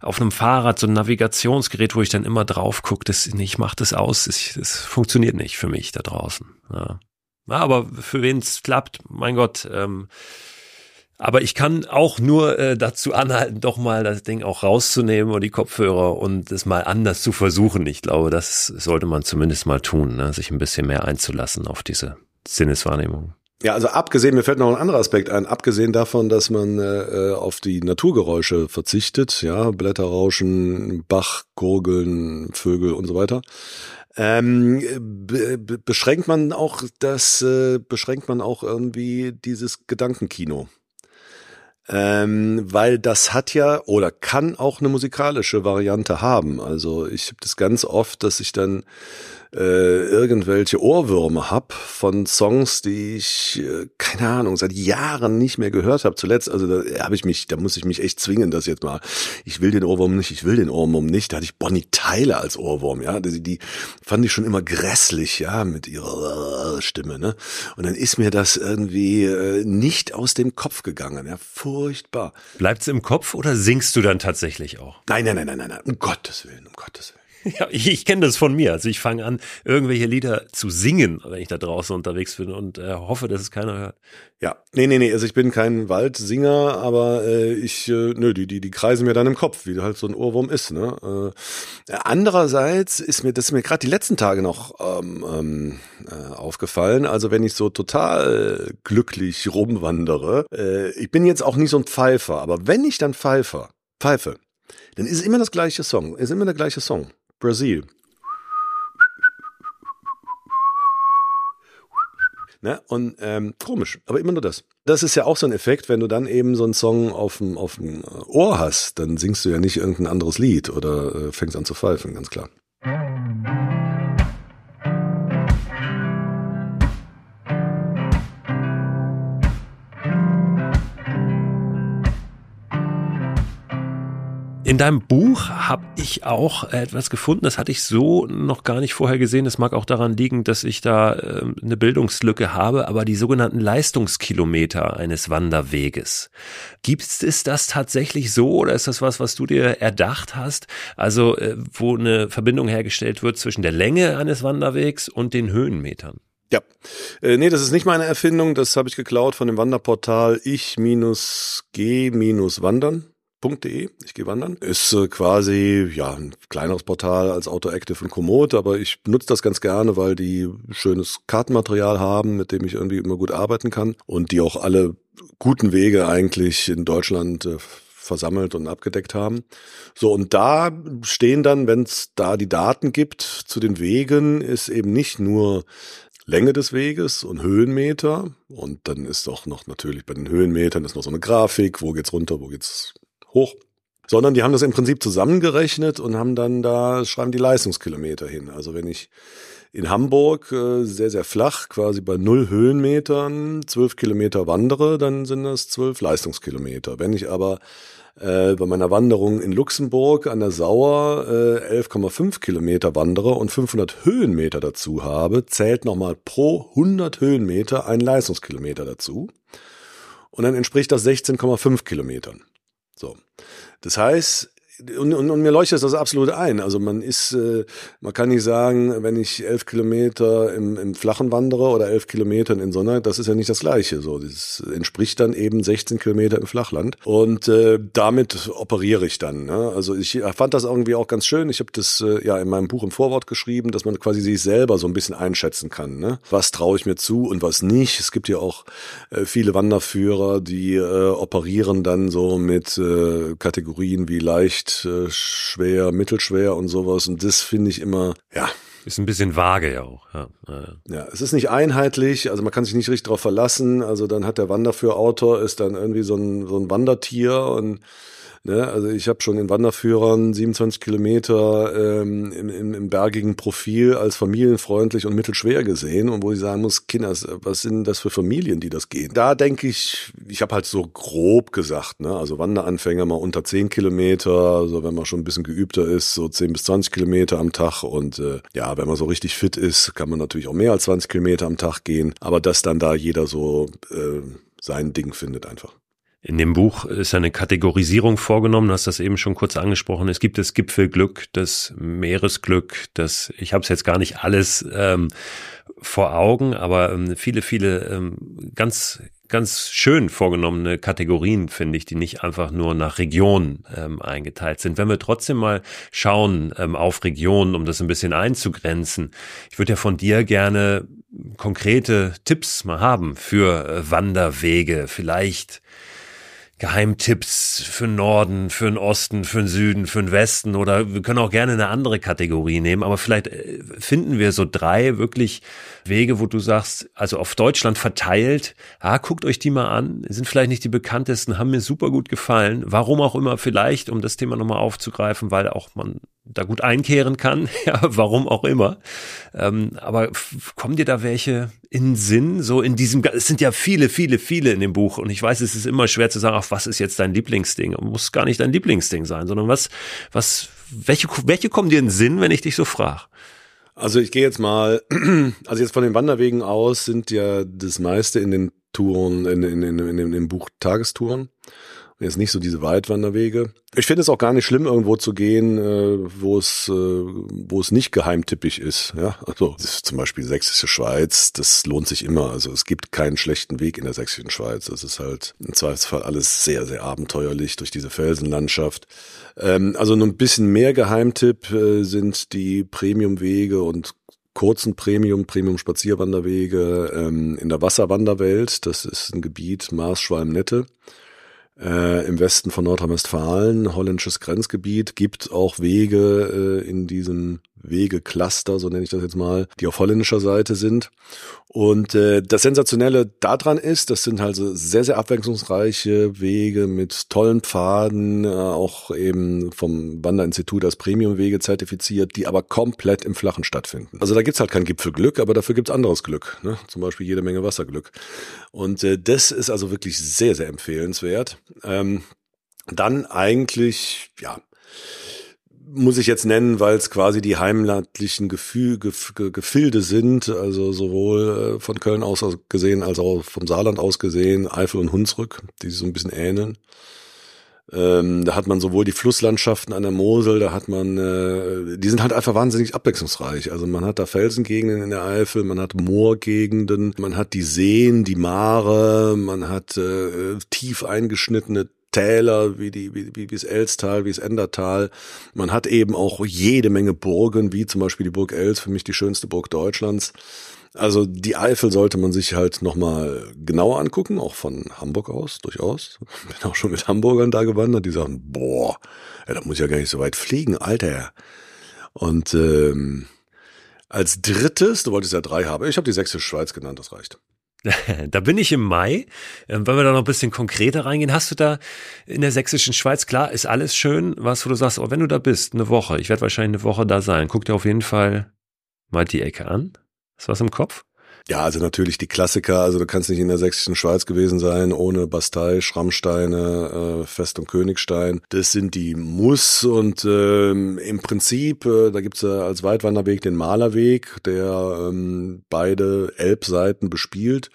auf einem Fahrrad so ein Navigationsgerät, wo ich dann immer drauf gucke, das ich mache das aus, das, das funktioniert nicht für mich da draußen. Ja. ja aber für wen es klappt, mein Gott. Ähm, aber ich kann auch nur äh, dazu anhalten, doch mal das Ding auch rauszunehmen oder die Kopfhörer und es mal anders zu versuchen. Ich glaube, das sollte man zumindest mal tun, ne? sich ein bisschen mehr einzulassen auf diese Sinneswahrnehmung. Ja, also abgesehen, mir fällt noch ein anderer Aspekt ein, abgesehen davon, dass man äh, auf die Naturgeräusche verzichtet, ja, Blätterrauschen, Bach, Gurgeln, Vögel und so weiter, ähm, be beschränkt man auch das, äh, beschränkt man auch irgendwie dieses Gedankenkino. Ähm, weil das hat ja oder kann auch eine musikalische Variante haben. Also ich habe das ganz oft, dass ich dann äh, irgendwelche Ohrwürme hab von Songs, die ich, äh, keine Ahnung, seit Jahren nicht mehr gehört habe. Zuletzt, also da habe ich mich, da muss ich mich echt zwingen, das jetzt mal. Ich will den Ohrwurm nicht, ich will den Ohrwurm nicht. Da hatte ich Bonnie Tyler als Ohrwurm, ja. Die, die fand ich schon immer grässlich, ja, mit ihrer Stimme, ne? Und dann ist mir das irgendwie äh, nicht aus dem Kopf gegangen, ja. Furchtbar. Bleibt's im Kopf oder singst du dann tatsächlich auch? Nein, nein, nein, nein, nein, nein. Um Gottes Willen, um Gottes Willen. Ja, ich, ich kenne das von mir. Also ich fange an, irgendwelche Lieder zu singen, wenn ich da draußen unterwegs bin und äh, hoffe, dass es keiner hört. Ja, nee, nee, nee, also ich bin kein Waldsinger, aber äh, ich, äh, nö, die, die, die kreisen mir dann im Kopf, wie halt so ein Ohrwurm ist. Ne? Äh, andererseits ist mir das ist mir gerade die letzten Tage noch ähm, ähm, äh, aufgefallen. Also wenn ich so total glücklich rumwandere, äh, ich bin jetzt auch nicht so ein Pfeifer, aber wenn ich dann pfeife, pfeife, dann ist immer das gleiche Song, ist immer der gleiche Song. Brasil. Ne? Und ähm, komisch, aber immer nur das. Das ist ja auch so ein Effekt, wenn du dann eben so einen Song auf dem, auf dem Ohr hast, dann singst du ja nicht irgendein anderes Lied oder äh, fängst an zu pfeifen, ganz klar. In deinem Buch habe ich auch etwas gefunden, das hatte ich so noch gar nicht vorher gesehen. Das mag auch daran liegen, dass ich da äh, eine Bildungslücke habe, aber die sogenannten Leistungskilometer eines Wanderweges. Gibt es das tatsächlich so oder ist das was, was du dir erdacht hast? Also äh, wo eine Verbindung hergestellt wird zwischen der Länge eines Wanderwegs und den Höhenmetern? Ja, äh, nee, das ist nicht meine Erfindung, das habe ich geklaut von dem Wanderportal ich-g-wandern www.autoactive.de. Ich gehe wandern. Ist äh, quasi ja ein kleineres Portal als Autoactive und Komoot, aber ich benutze das ganz gerne, weil die schönes Kartenmaterial haben, mit dem ich irgendwie immer gut arbeiten kann und die auch alle guten Wege eigentlich in Deutschland äh, versammelt und abgedeckt haben. So, und da stehen dann, wenn es da die Daten gibt zu den Wegen, ist eben nicht nur Länge des Weges und Höhenmeter. Und dann ist auch noch natürlich bei den Höhenmetern ist noch so eine Grafik, wo geht's runter, wo geht's hoch. sondern die haben das im Prinzip zusammengerechnet und haben dann da, schreiben die Leistungskilometer hin. Also wenn ich in Hamburg äh, sehr, sehr flach, quasi bei null Höhenmetern, zwölf Kilometer wandere, dann sind das zwölf Leistungskilometer. Wenn ich aber äh, bei meiner Wanderung in Luxemburg an der Sauer äh, 11,5 Kilometer wandere und 500 Höhenmeter dazu habe, zählt nochmal pro 100 Höhenmeter ein Leistungskilometer dazu. Und dann entspricht das 16,5 Kilometern. So. Das heißt, und, und, und mir leuchtet das absolut ein. Also man ist, äh, man kann nicht sagen, wenn ich elf Kilometer im, im Flachen wandere oder elf Kilometer in Sonne, das ist ja nicht das Gleiche. So, das entspricht dann eben 16 Kilometer im Flachland. Und äh, damit operiere ich dann. Ne? Also ich fand das irgendwie auch ganz schön. Ich habe das äh, ja in meinem Buch im Vorwort geschrieben, dass man quasi sich selber so ein bisschen einschätzen kann. Ne? Was traue ich mir zu und was nicht. Es gibt ja auch äh, viele Wanderführer, die äh, operieren dann so mit äh, Kategorien wie leicht leicht, äh, schwer, mittelschwer und sowas. Und das finde ich immer, ja. Ist ein bisschen vage ja auch. Ja. ja, es ist nicht einheitlich, also man kann sich nicht richtig darauf verlassen. Also dann hat der Wanderführautor ist dann irgendwie so ein, so ein Wandertier und Ne? Also ich habe schon in Wanderführern 27 Kilometer ähm, im, im, im bergigen Profil als familienfreundlich und mittelschwer gesehen und wo ich sagen muss, Kinders, was sind das für Familien, die das gehen? Da denke ich, ich habe halt so grob gesagt, ne? also Wanderanfänger mal unter 10 Kilometer, also wenn man schon ein bisschen geübter ist, so 10 bis 20 Kilometer am Tag und äh, ja, wenn man so richtig fit ist, kann man natürlich auch mehr als 20 Kilometer am Tag gehen, aber dass dann da jeder so äh, sein Ding findet einfach. In dem Buch ist eine Kategorisierung vorgenommen, du hast das eben schon kurz angesprochen. Es gibt das Gipfelglück, das Meeresglück, das, ich habe es jetzt gar nicht alles ähm, vor Augen, aber ähm, viele, viele ähm, ganz ganz schön vorgenommene Kategorien, finde ich, die nicht einfach nur nach Region ähm, eingeteilt sind. Wenn wir trotzdem mal schauen ähm, auf Regionen, um das ein bisschen einzugrenzen, ich würde ja von dir gerne konkrete Tipps mal haben für äh, Wanderwege, vielleicht Geheimtipps für den Norden, für den Osten, für den Süden, für den Westen oder wir können auch gerne eine andere Kategorie nehmen, aber vielleicht äh, finden wir so drei wirklich Wege, wo du sagst, also auf Deutschland verteilt, ah, guckt euch die mal an, sind vielleicht nicht die bekanntesten, haben mir super gut gefallen, warum auch immer vielleicht, um das Thema nochmal aufzugreifen, weil auch man da gut einkehren kann, ja, warum auch immer. Ähm, aber kommen dir da welche in Sinn, so in diesem, es sind ja viele, viele, viele in dem Buch und ich weiß, es ist immer schwer zu sagen, ach, was ist jetzt dein Lieblingsding? Muss gar nicht dein Lieblingsding sein, sondern was, was, welche, welche kommen dir in Sinn, wenn ich dich so frage? Also ich gehe jetzt mal, also jetzt von den Wanderwegen aus sind ja das meiste in den Touren, in, in, in, in, in dem Buch Tagestouren. Jetzt nicht so diese Weitwanderwege. Ich finde es auch gar nicht schlimm, irgendwo zu gehen, äh, wo es, äh, wo es nicht geheimtippig ist. Ja, also zum Beispiel Sächsische Schweiz, das lohnt sich immer. Also es gibt keinen schlechten Weg in der Sächsischen Schweiz. Es ist halt im Zweifelsfall alles sehr, sehr abenteuerlich durch diese Felsenlandschaft. Ähm, also nur ein bisschen mehr Geheimtipp äh, sind die Premiumwege und kurzen Premium, Premium-Spazierwanderwege ähm, in der Wasserwanderwelt. Das ist ein Gebiet Maas-Schwalm-Nette äh, im Westen von Nordrhein-Westfalen, holländisches Grenzgebiet, gibt auch Wege äh, in diesem Wegecluster, so nenne ich das jetzt mal, die auf holländischer Seite sind. Und äh, das Sensationelle daran ist, das sind halt sehr, sehr abwechslungsreiche Wege mit tollen Pfaden, äh, auch eben vom Wanderinstitut als Premiumwege zertifiziert, die aber komplett im Flachen stattfinden. Also da gibt's halt kein Gipfelglück, aber dafür gibt's anderes Glück, ne? zum Beispiel jede Menge Wasserglück. Und äh, das ist also wirklich sehr, sehr empfehlenswert. Ähm, dann eigentlich, ja, muss ich jetzt nennen, weil es quasi die heimatlichen Gefühl, Gef Gefilde sind, also sowohl äh, von Köln aus gesehen als auch vom Saarland aus gesehen, Eifel und Hunsrück, die sich so ein bisschen ähneln. Ähm, da hat man sowohl die Flusslandschaften an der Mosel, da hat man, äh, die sind halt einfach wahnsinnig abwechslungsreich. Also man hat da Felsengegenden in der Eifel, man hat Moorgegenden, man hat die Seen, die Mare, man hat äh, tief eingeschnittene Täler, wie die, wie, wie, wie das Elstal, wie das Endertal. Man hat eben auch jede Menge Burgen, wie zum Beispiel die Burg Els, für mich die schönste Burg Deutschlands. Also die Eifel sollte man sich halt nochmal genauer angucken, auch von Hamburg aus, durchaus. Bin auch schon mit Hamburgern da gewandert, die sagen, boah, ja, da muss ich ja gar nicht so weit fliegen, Alter. Und ähm, als drittes, du wolltest ja drei haben, ich habe die sächsische Schweiz genannt, das reicht. Da bin ich im Mai. Ähm, wenn wir da noch ein bisschen konkreter reingehen, hast du da in der sächsischen Schweiz, klar, ist alles schön, was wo du sagst, oh, wenn du da bist, eine Woche, ich werde wahrscheinlich eine Woche da sein, guck dir auf jeden Fall mal die Ecke an. Ist was im Kopf? Ja, also natürlich die Klassiker. Also du kannst nicht in der sächsischen Schweiz gewesen sein ohne Bastei, Schrammsteine, äh, Fest und Königstein. Das sind die Muss und ähm, im Prinzip, äh, da gibt's ja als Weitwanderweg den Malerweg, der ähm, beide Elbseiten bespielt.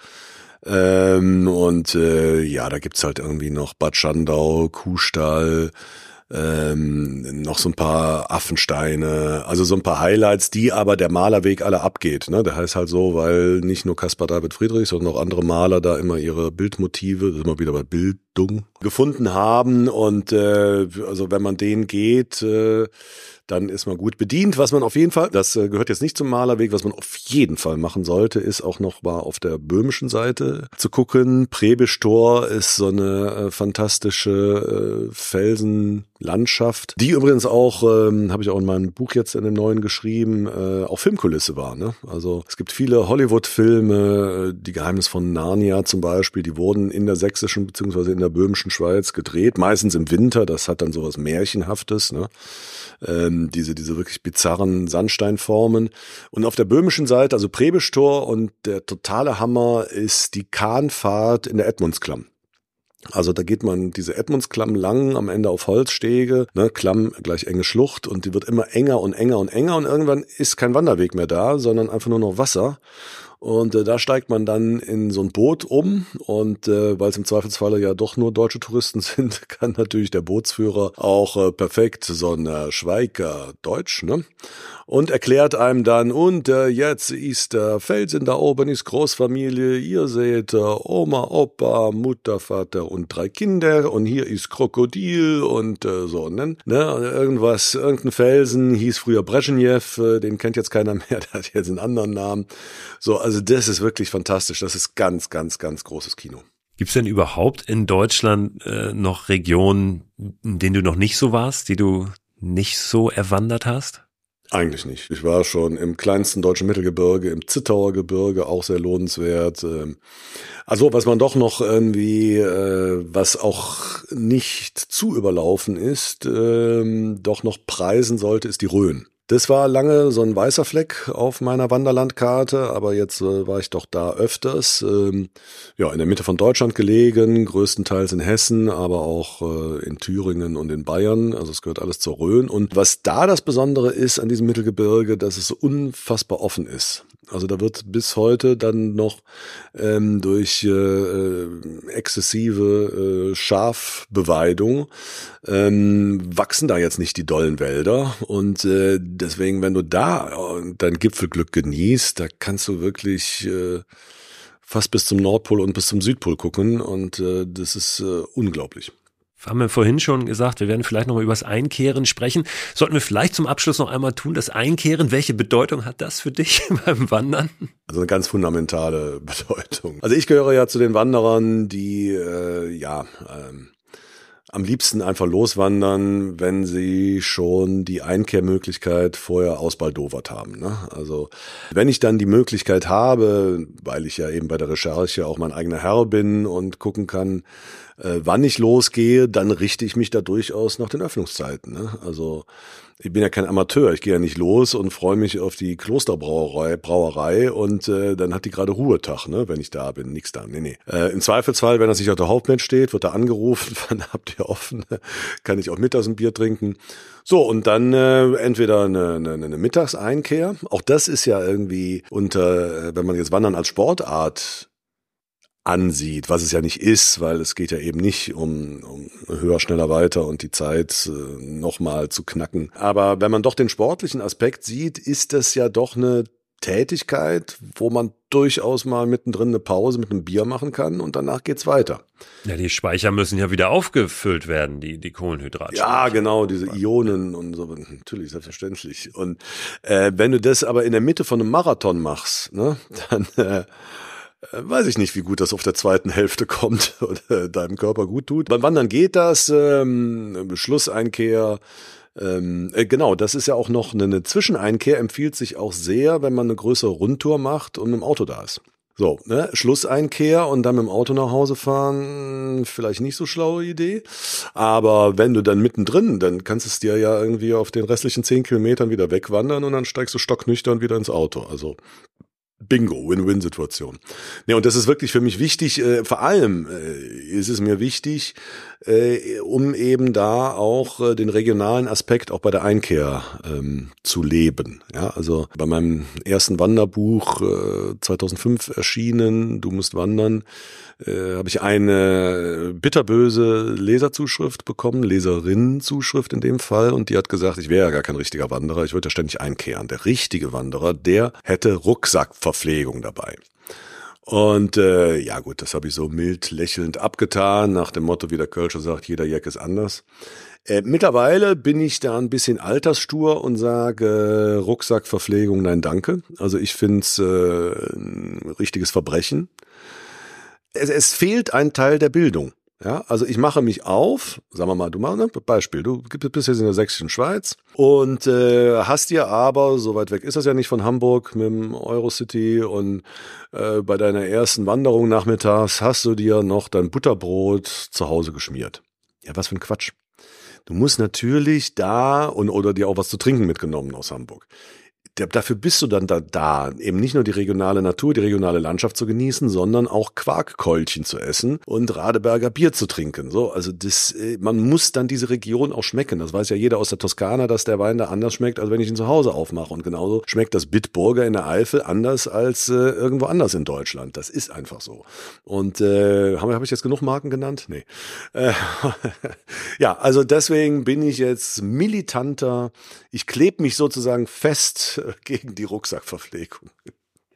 Ähm, und äh, ja, da gibt's halt irgendwie noch Bad Schandau, Kuhstall, ähm, noch so ein paar Affensteine, also so ein paar Highlights, die aber der Malerweg alle abgeht. Ne? Der heißt halt so, weil nicht nur Caspar David Friedrich, sondern auch andere Maler da immer ihre Bildmotive, immer wieder bei Bildung, gefunden haben. Und äh, also wenn man den geht, äh, dann ist man gut bedient. Was man auf jeden Fall, das äh, gehört jetzt nicht zum Malerweg, was man auf jeden Fall machen sollte, ist auch noch mal auf der böhmischen Seite zu gucken. Prebisch Tor ist so eine äh, fantastische äh, Felsenlandschaft, die übrigens auch, ähm, habe ich auch in meinem Buch jetzt in dem neuen geschrieben, äh, auch Filmkulisse war. Ne? Also es gibt viele Hollywood-Filme, äh, die Geheimnis von Narnia zum Beispiel, die wurden in der sächsischen beziehungsweise in der böhmischen Schweiz gedreht, meistens im Winter. Das hat dann sowas Märchenhaftes. Ne? ähm, diese, diese wirklich bizarren Sandsteinformen. Und auf der böhmischen Seite, also Prebestor und der totale Hammer ist die Kahnfahrt in der Edmundsklamm. Also da geht man diese Edmundsklamm lang, am Ende auf Holzstege, ne, Klamm gleich enge Schlucht und die wird immer enger und enger und enger und irgendwann ist kein Wanderweg mehr da, sondern einfach nur noch Wasser. Und äh, da steigt man dann in so ein Boot um und äh, weil es im Zweifelsfalle ja doch nur deutsche Touristen sind, kann natürlich der Bootsführer auch äh, perfekt so ein Schweiger Deutsch, ne? Und erklärt einem dann, und äh, jetzt ist der Felsen da oben, ist Großfamilie, ihr seht äh, Oma, Opa, Mutter, Vater und drei Kinder und hier ist Krokodil und äh, so, ne? ne? Irgendwas, irgendein Felsen hieß früher Brezhnev, äh, den kennt jetzt keiner mehr, der hat jetzt einen anderen Namen. So, also also das ist wirklich fantastisch. Das ist ganz, ganz, ganz großes Kino. Gibt es denn überhaupt in Deutschland äh, noch Regionen, in denen du noch nicht so warst, die du nicht so erwandert hast? Eigentlich nicht. Ich war schon im kleinsten deutschen Mittelgebirge, im Zittauer Gebirge, auch sehr lohnenswert. Ähm. Also was man doch noch irgendwie, äh, was auch nicht zu überlaufen ist, ähm, doch noch preisen sollte, ist die Rhön. Das war lange so ein weißer Fleck auf meiner Wanderlandkarte, aber jetzt äh, war ich doch da öfters. Ähm, ja, in der Mitte von Deutschland gelegen, größtenteils in Hessen, aber auch äh, in Thüringen und in Bayern. Also es gehört alles zur Rhön. Und was da das Besondere ist an diesem Mittelgebirge, dass es so unfassbar offen ist. Also da wird bis heute dann noch ähm, durch äh, äh, exzessive äh, Schafbeweidung ähm, wachsen da jetzt nicht die dollen Wälder. Und äh, deswegen, wenn du da äh, dein Gipfelglück genießt, da kannst du wirklich äh, fast bis zum Nordpol und bis zum Südpol gucken. Und äh, das ist äh, unglaublich haben wir vorhin schon gesagt, wir werden vielleicht nochmal über das Einkehren sprechen. Sollten wir vielleicht zum Abschluss noch einmal tun, das Einkehren, welche Bedeutung hat das für dich beim Wandern? Also eine ganz fundamentale Bedeutung. Also ich gehöre ja zu den Wanderern, die äh, ja ähm, am liebsten einfach loswandern, wenn sie schon die Einkehrmöglichkeit vorher ausbaldowert haben. Ne? Also wenn ich dann die Möglichkeit habe, weil ich ja eben bei der Recherche auch mein eigener Herr bin und gucken kann, äh, wann ich losgehe, dann richte ich mich da durchaus nach den Öffnungszeiten. Ne? Also ich bin ja kein Amateur, ich gehe ja nicht los und freue mich auf die Klosterbrauerei Brauerei und äh, dann hat die gerade Ruhetag, ne, wenn ich da bin, nix da. Nee, nee. Äh, Im Zweifelsfall, wenn das nicht auf der Hauptmensch steht, wird er angerufen, wann habt ihr offen, kann ich auch mittags ein Bier trinken. So, und dann äh, entweder eine, eine, eine Mittagseinkehr. Auch das ist ja irgendwie unter, äh, wenn man jetzt Wandern als Sportart ansieht, was es ja nicht ist, weil es geht ja eben nicht um, um höher, schneller, weiter und die Zeit äh, nochmal zu knacken. Aber wenn man doch den sportlichen Aspekt sieht, ist das ja doch eine Tätigkeit, wo man durchaus mal mittendrin eine Pause mit einem Bier machen kann und danach geht's weiter. Ja, die Speicher müssen ja wieder aufgefüllt werden, die, die Kohlenhydrate. Ja, genau, diese Ionen und so, natürlich, selbstverständlich. Und äh, wenn du das aber in der Mitte von einem Marathon machst, ne, dann äh, weiß ich nicht, wie gut das auf der zweiten Hälfte kommt oder deinem Körper gut tut. Beim Wandern geht das, ähm, Schlusseinkehr, ähm, äh, genau, das ist ja auch noch eine, eine Zwischeneinkehr, empfiehlt sich auch sehr, wenn man eine größere Rundtour macht und im Auto da ist. So, ne, Schlusseinkehr und dann mit dem Auto nach Hause fahren, vielleicht nicht so schlaue Idee. Aber wenn du dann mittendrin, dann kannst du es dir ja irgendwie auf den restlichen zehn Kilometern wieder wegwandern und dann steigst du stocknüchtern wieder ins Auto. Also Bingo, Win-Win-Situation. Ne, und das ist wirklich für mich wichtig. Äh, vor allem äh, ist es mir wichtig, äh, um eben da auch äh, den regionalen Aspekt auch bei der Einkehr ähm, zu leben. Ja, also bei meinem ersten Wanderbuch äh, 2005 erschienen, Du musst wandern, äh, habe ich eine bitterböse Leserzuschrift bekommen, Leserinnenzuschrift in dem Fall, und die hat gesagt, ich wäre ja gar kein richtiger Wanderer, ich würde ja ständig einkehren. Der richtige Wanderer, der hätte Rucksackverpflegung dabei. Und äh, ja gut, das habe ich so mild lächelnd abgetan, nach dem Motto, wie der Kölscher sagt, jeder Jack ist anders. Äh, mittlerweile bin ich da ein bisschen altersstur und sage äh, Rucksackverpflegung, nein danke. Also ich finde es äh, ein richtiges Verbrechen es, es fehlt ein Teil der Bildung. Ja, also ich mache mich auf, sagen wir mal, du machst ne, Beispiel, du bist jetzt in der sächsischen Schweiz und äh, hast dir aber, so weit weg ist das ja nicht von Hamburg mit dem Eurocity und äh, bei deiner ersten Wanderung nachmittags hast du dir noch dein Butterbrot zu Hause geschmiert. Ja, was für ein Quatsch. Du musst natürlich da und oder dir auch was zu trinken mitgenommen aus Hamburg dafür bist du dann da, da, eben nicht nur die regionale Natur, die regionale Landschaft zu genießen, sondern auch Quarkkeulchen zu essen und Radeberger Bier zu trinken. So, also das, äh, man muss dann diese Region auch schmecken. Das weiß ja jeder aus der Toskana, dass der Wein da anders schmeckt, als wenn ich ihn zu Hause aufmache. Und genauso schmeckt das Bitburger in der Eifel anders als äh, irgendwo anders in Deutschland. Das ist einfach so. Und äh, habe hab ich jetzt genug Marken genannt? Nee. Äh, ja, also deswegen bin ich jetzt militanter. Ich klebe mich sozusagen fest gegen die Rucksackverpflegung.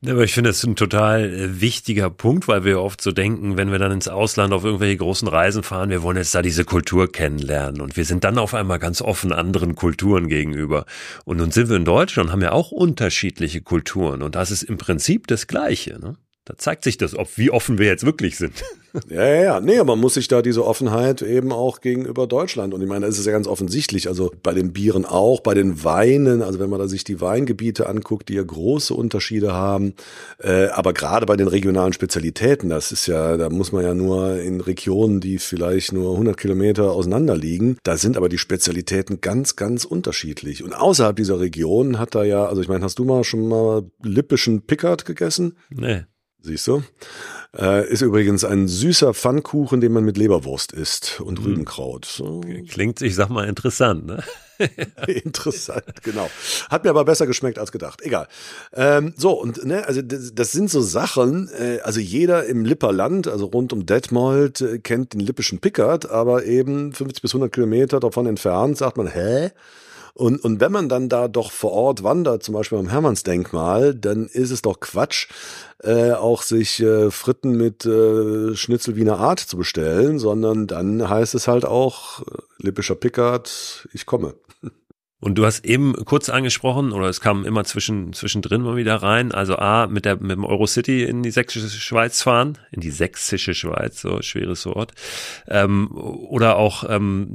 Aber ich finde, das ist ein total äh, wichtiger Punkt, weil wir oft so denken, wenn wir dann ins Ausland auf irgendwelche großen Reisen fahren, wir wollen jetzt da diese Kultur kennenlernen und wir sind dann auf einmal ganz offen anderen Kulturen gegenüber. Und nun sind wir in Deutschland und haben ja auch unterschiedliche Kulturen und das ist im Prinzip das Gleiche. Ne? Da zeigt sich das, ob wie offen wir jetzt wirklich sind. Ja, ja, ja. Nee, man muss sich da diese Offenheit eben auch gegenüber Deutschland. Und ich meine, das ist ja ganz offensichtlich. Also bei den Bieren auch, bei den Weinen, also wenn man da sich die Weingebiete anguckt, die ja große Unterschiede haben. Äh, aber gerade bei den regionalen Spezialitäten, das ist ja, da muss man ja nur in Regionen, die vielleicht nur 100 Kilometer auseinander liegen, da sind aber die Spezialitäten ganz, ganz unterschiedlich. Und außerhalb dieser Region hat da ja, also ich meine, hast du mal schon mal lippischen Pickard gegessen? Nee. Siehst du? Äh, ist übrigens ein süßer Pfannkuchen, den man mit Leberwurst isst und mhm. Rübenkraut. So. Klingt, ich sag mal, interessant, ne? Interessant, genau. Hat mir aber besser geschmeckt als gedacht. Egal. Ähm, so, und ne, also das, das sind so Sachen, äh, also jeder im Lipperland, also rund um Detmold, äh, kennt den lippischen Pickard, aber eben 50 bis 100 Kilometer davon entfernt sagt man, hä? Und, und wenn man dann da doch vor Ort wandert, zum Beispiel am Hermannsdenkmal, dann ist es doch Quatsch, äh, auch sich äh, Fritten mit äh, Schnitzel Wiener Art zu bestellen, sondern dann heißt es halt auch, äh, lippischer Pickard, ich komme. Und du hast eben kurz angesprochen, oder es kam immer zwischen, zwischendrin mal wieder rein, also A, mit der, mit dem Eurocity in die sächsische Schweiz fahren, in die sächsische Schweiz, so schweres Wort, ähm, oder auch, ähm,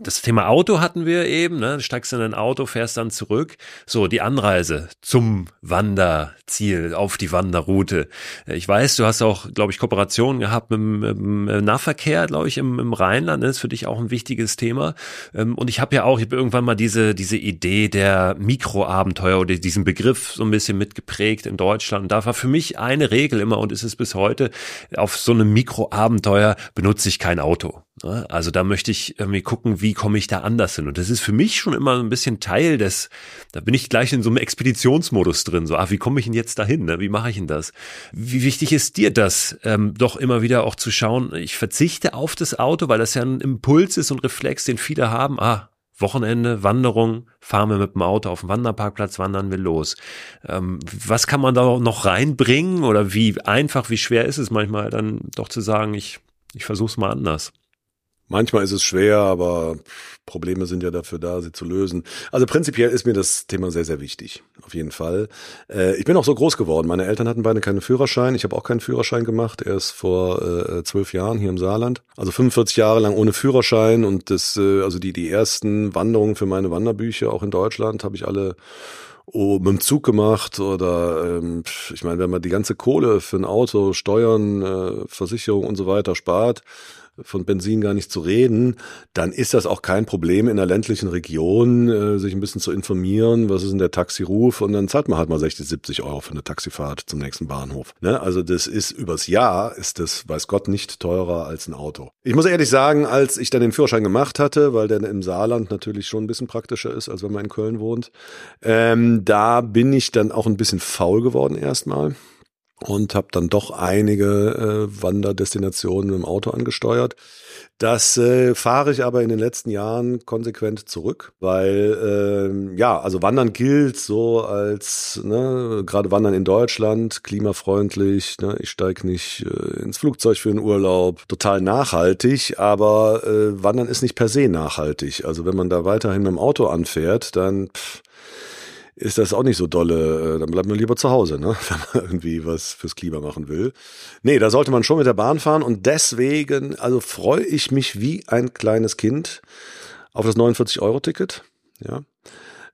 das Thema Auto hatten wir eben, ne? Steigst in ein Auto, fährst dann zurück. So, die Anreise zum Wanderziel, auf die Wanderroute. Ich weiß, du hast auch, glaube ich, Kooperationen gehabt mit, dem Nahverkehr, glaube ich, im, im Rheinland. Das ist für dich auch ein wichtiges Thema. Ähm, und ich habe ja auch, ich habe irgendwann mal diese, diese Idee der Mikroabenteuer oder diesen Begriff so ein bisschen mitgeprägt in Deutschland. Und da war für mich eine Regel immer und ist es bis heute, auf so einem Mikroabenteuer benutze ich kein Auto. Ne? Also da möchte ich irgendwie gucken, wie komme ich da anders hin. Und das ist für mich schon immer ein bisschen Teil des, da bin ich gleich in so einem Expeditionsmodus drin. So, ah, wie komme ich denn jetzt dahin? Ne? Wie mache ich denn das? Wie wichtig ist dir das, ähm, doch immer wieder auch zu schauen, ich verzichte auf das Auto, weil das ja ein Impuls ist und Reflex, den viele haben. Ah, Wochenende, Wanderung, fahren wir mit dem Auto auf dem Wanderparkplatz, wandern wir los. Ähm, was kann man da noch reinbringen oder wie einfach, wie schwer ist es manchmal dann doch zu sagen, ich, ich versuche es mal anders? Manchmal ist es schwer, aber Probleme sind ja dafür da, sie zu lösen. Also prinzipiell ist mir das Thema sehr, sehr wichtig. Auf jeden Fall. Äh, ich bin auch so groß geworden. Meine Eltern hatten beide keinen Führerschein. Ich habe auch keinen Führerschein gemacht. Erst vor äh, zwölf Jahren hier im Saarland. Also 45 Jahre lang ohne Führerschein und das, äh, also die, die ersten Wanderungen für meine Wanderbücher auch in Deutschland habe ich alle oh, mit dem Zug gemacht oder ähm, ich meine, wenn man die ganze Kohle für ein Auto, Steuern, äh, Versicherung und so weiter spart, von Benzin gar nicht zu reden, dann ist das auch kein Problem in der ländlichen Region, äh, sich ein bisschen zu informieren, was ist denn der Taxiruf und dann zahlt man halt mal 60, 70 Euro für eine Taxifahrt zum nächsten Bahnhof. Ne? Also das ist übers Jahr, ist das, weiß Gott, nicht teurer als ein Auto. Ich muss ehrlich sagen, als ich dann den Führerschein gemacht hatte, weil der im Saarland natürlich schon ein bisschen praktischer ist, als wenn man in Köln wohnt, ähm, da bin ich dann auch ein bisschen faul geworden erstmal und habe dann doch einige äh, Wanderdestinationen im Auto angesteuert. Das äh, fahre ich aber in den letzten Jahren konsequent zurück, weil äh, ja, also Wandern gilt so als ne, gerade Wandern in Deutschland klimafreundlich. Ne, ich steige nicht äh, ins Flugzeug für einen Urlaub, total nachhaltig, aber äh, Wandern ist nicht per se nachhaltig. Also wenn man da weiterhin mit dem Auto anfährt, dann pff, ist das auch nicht so dolle. Äh, dann bleibt man lieber zu Hause, ne? wenn man irgendwie was fürs Klima machen will. Nee, da sollte man schon mit der Bahn fahren und deswegen, also freue ich mich wie ein kleines Kind auf das 49-Euro-Ticket. Ja.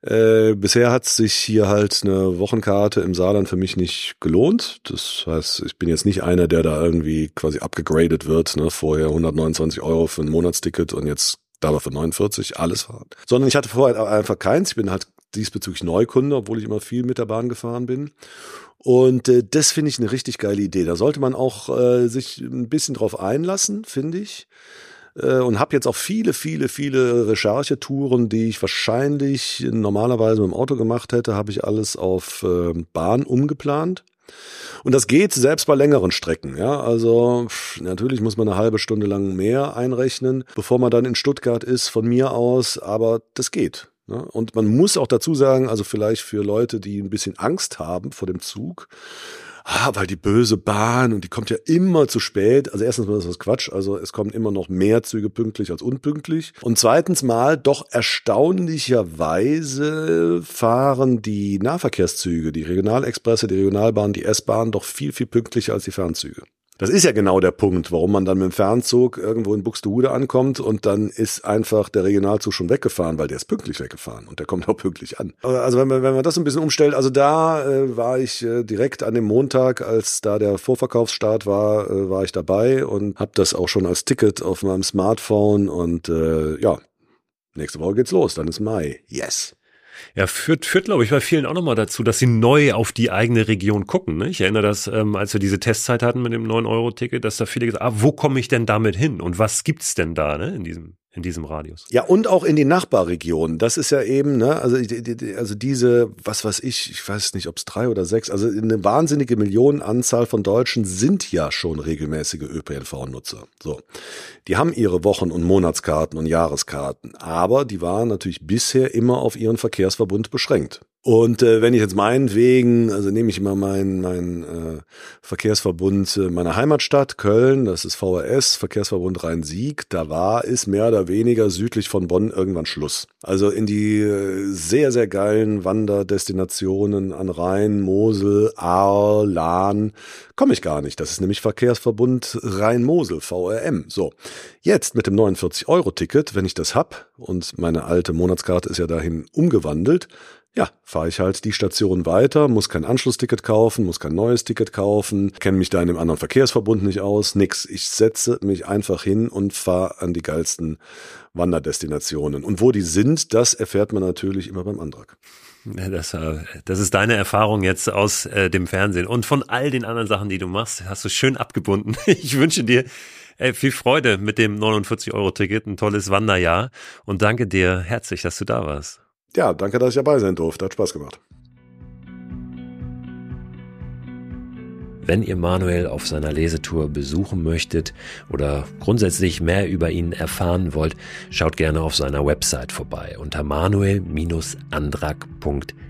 Äh, bisher hat sich hier halt eine Wochenkarte im Saarland für mich nicht gelohnt. Das heißt, ich bin jetzt nicht einer, der da irgendwie quasi abgegradet wird. Ne? Vorher 129 Euro für ein Monatsticket und jetzt da für 49 alles fahren. Sondern ich hatte vorher einfach keins. Ich bin halt diesbezüglich Neukunde, obwohl ich immer viel mit der Bahn gefahren bin. Und äh, das finde ich eine richtig geile Idee. Da sollte man auch äh, sich ein bisschen drauf einlassen, finde ich. Äh, und habe jetzt auch viele, viele, viele Recherchetouren, die ich wahrscheinlich normalerweise mit dem Auto gemacht hätte, habe ich alles auf äh, Bahn umgeplant. Und das geht selbst bei längeren Strecken. Ja, also pff, natürlich muss man eine halbe Stunde lang mehr einrechnen, bevor man dann in Stuttgart ist, von mir aus. Aber das geht. Ne? Und man muss auch dazu sagen, also vielleicht für Leute, die ein bisschen Angst haben vor dem Zug, ah, weil die böse Bahn und die kommt ja immer zu spät. Also erstens mal ist das Quatsch. Also es kommen immer noch mehr Züge pünktlich als unpünktlich. Und zweitens mal doch erstaunlicherweise fahren die Nahverkehrszüge, die Regionalexpresse, die Regionalbahn, die S-Bahn doch viel, viel pünktlicher als die Fernzüge. Das ist ja genau der Punkt, warum man dann mit dem Fernzug irgendwo in Buxtehude ankommt und dann ist einfach der Regionalzug schon weggefahren, weil der ist pünktlich weggefahren und der kommt auch pünktlich an. Also wenn man, wenn man das ein bisschen umstellt, also da äh, war ich äh, direkt an dem Montag, als da der Vorverkaufsstart war, äh, war ich dabei und habe das auch schon als Ticket auf meinem Smartphone und äh, ja, nächste Woche geht's los, dann ist Mai. Yes. Ja, führt, führt glaube ich, bei vielen auch nochmal dazu, dass sie neu auf die eigene Region gucken. Ne? Ich erinnere das, ähm, als wir diese Testzeit hatten mit dem 9-Euro-Ticket, dass da viele gesagt haben, ah, wo komme ich denn damit hin und was gibt's denn da ne, in diesem in diesem Radius. Ja, und auch in die Nachbarregionen. Das ist ja eben, ne, also, also diese, was weiß ich, ich weiß nicht, ob es drei oder sechs, also eine wahnsinnige Millionenanzahl von Deutschen sind ja schon regelmäßige ÖPNV-Nutzer. So. Die haben ihre Wochen- und Monatskarten und Jahreskarten, aber die waren natürlich bisher immer auf ihren Verkehrsverbund beschränkt. Und äh, wenn ich jetzt meinetwegen, also nehme ich immer meinen mein, äh, Verkehrsverbund äh, meiner Heimatstadt Köln, das ist VRS, Verkehrsverbund Rhein-Sieg, da war es mehr oder weniger südlich von Bonn irgendwann Schluss. Also in die äh, sehr, sehr geilen Wanderdestinationen an Rhein, Mosel, Aar, Lahn komme ich gar nicht. Das ist nämlich Verkehrsverbund Rhein-Mosel, VRM. So, jetzt mit dem 49-Euro-Ticket, wenn ich das hab und meine alte Monatskarte ist ja dahin umgewandelt, ja, fahre ich halt die Station weiter, muss kein Anschlussticket kaufen, muss kein neues Ticket kaufen, kenne mich da in dem anderen Verkehrsverbund nicht aus, nix. Ich setze mich einfach hin und fahre an die geilsten Wanderdestinationen. Und wo die sind, das erfährt man natürlich immer beim Antrag. Das, äh, das ist deine Erfahrung jetzt aus äh, dem Fernsehen. Und von all den anderen Sachen, die du machst, hast du schön abgebunden. Ich wünsche dir äh, viel Freude mit dem 49-Euro-Ticket, ein tolles Wanderjahr. Und danke dir herzlich, dass du da warst ja, danke, dass ich dabei sein durfte. Hat Spaß gemacht. Wenn ihr Manuel auf seiner Lesetour besuchen möchtet oder grundsätzlich mehr über ihn erfahren wollt, schaut gerne auf seiner Website vorbei unter manuel-andrak.de.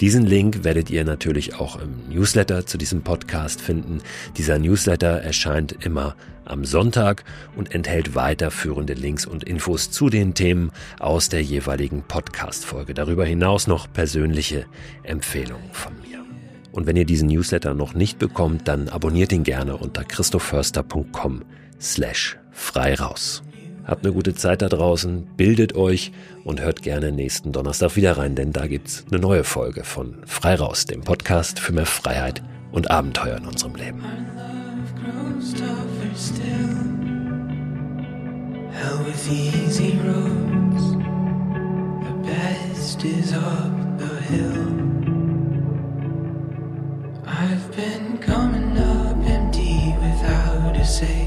Diesen Link werdet ihr natürlich auch im Newsletter zu diesem Podcast finden. Dieser Newsletter erscheint immer am Sonntag und enthält weiterführende Links und Infos zu den Themen aus der jeweiligen Podcast-Folge. Darüber hinaus noch persönliche Empfehlungen von mir. Und wenn ihr diesen Newsletter noch nicht bekommt, dann abonniert ihn gerne unter christophörster.com slash frei raus. Habt eine gute Zeit da draußen, bildet euch und hört gerne nächsten Donnerstag wieder rein, denn da gibt's eine neue Folge von Frei raus, dem Podcast für mehr Freiheit und Abenteuer in unserem Leben. Hell with easy roads, the best is up the hill. I've been coming up empty without a say.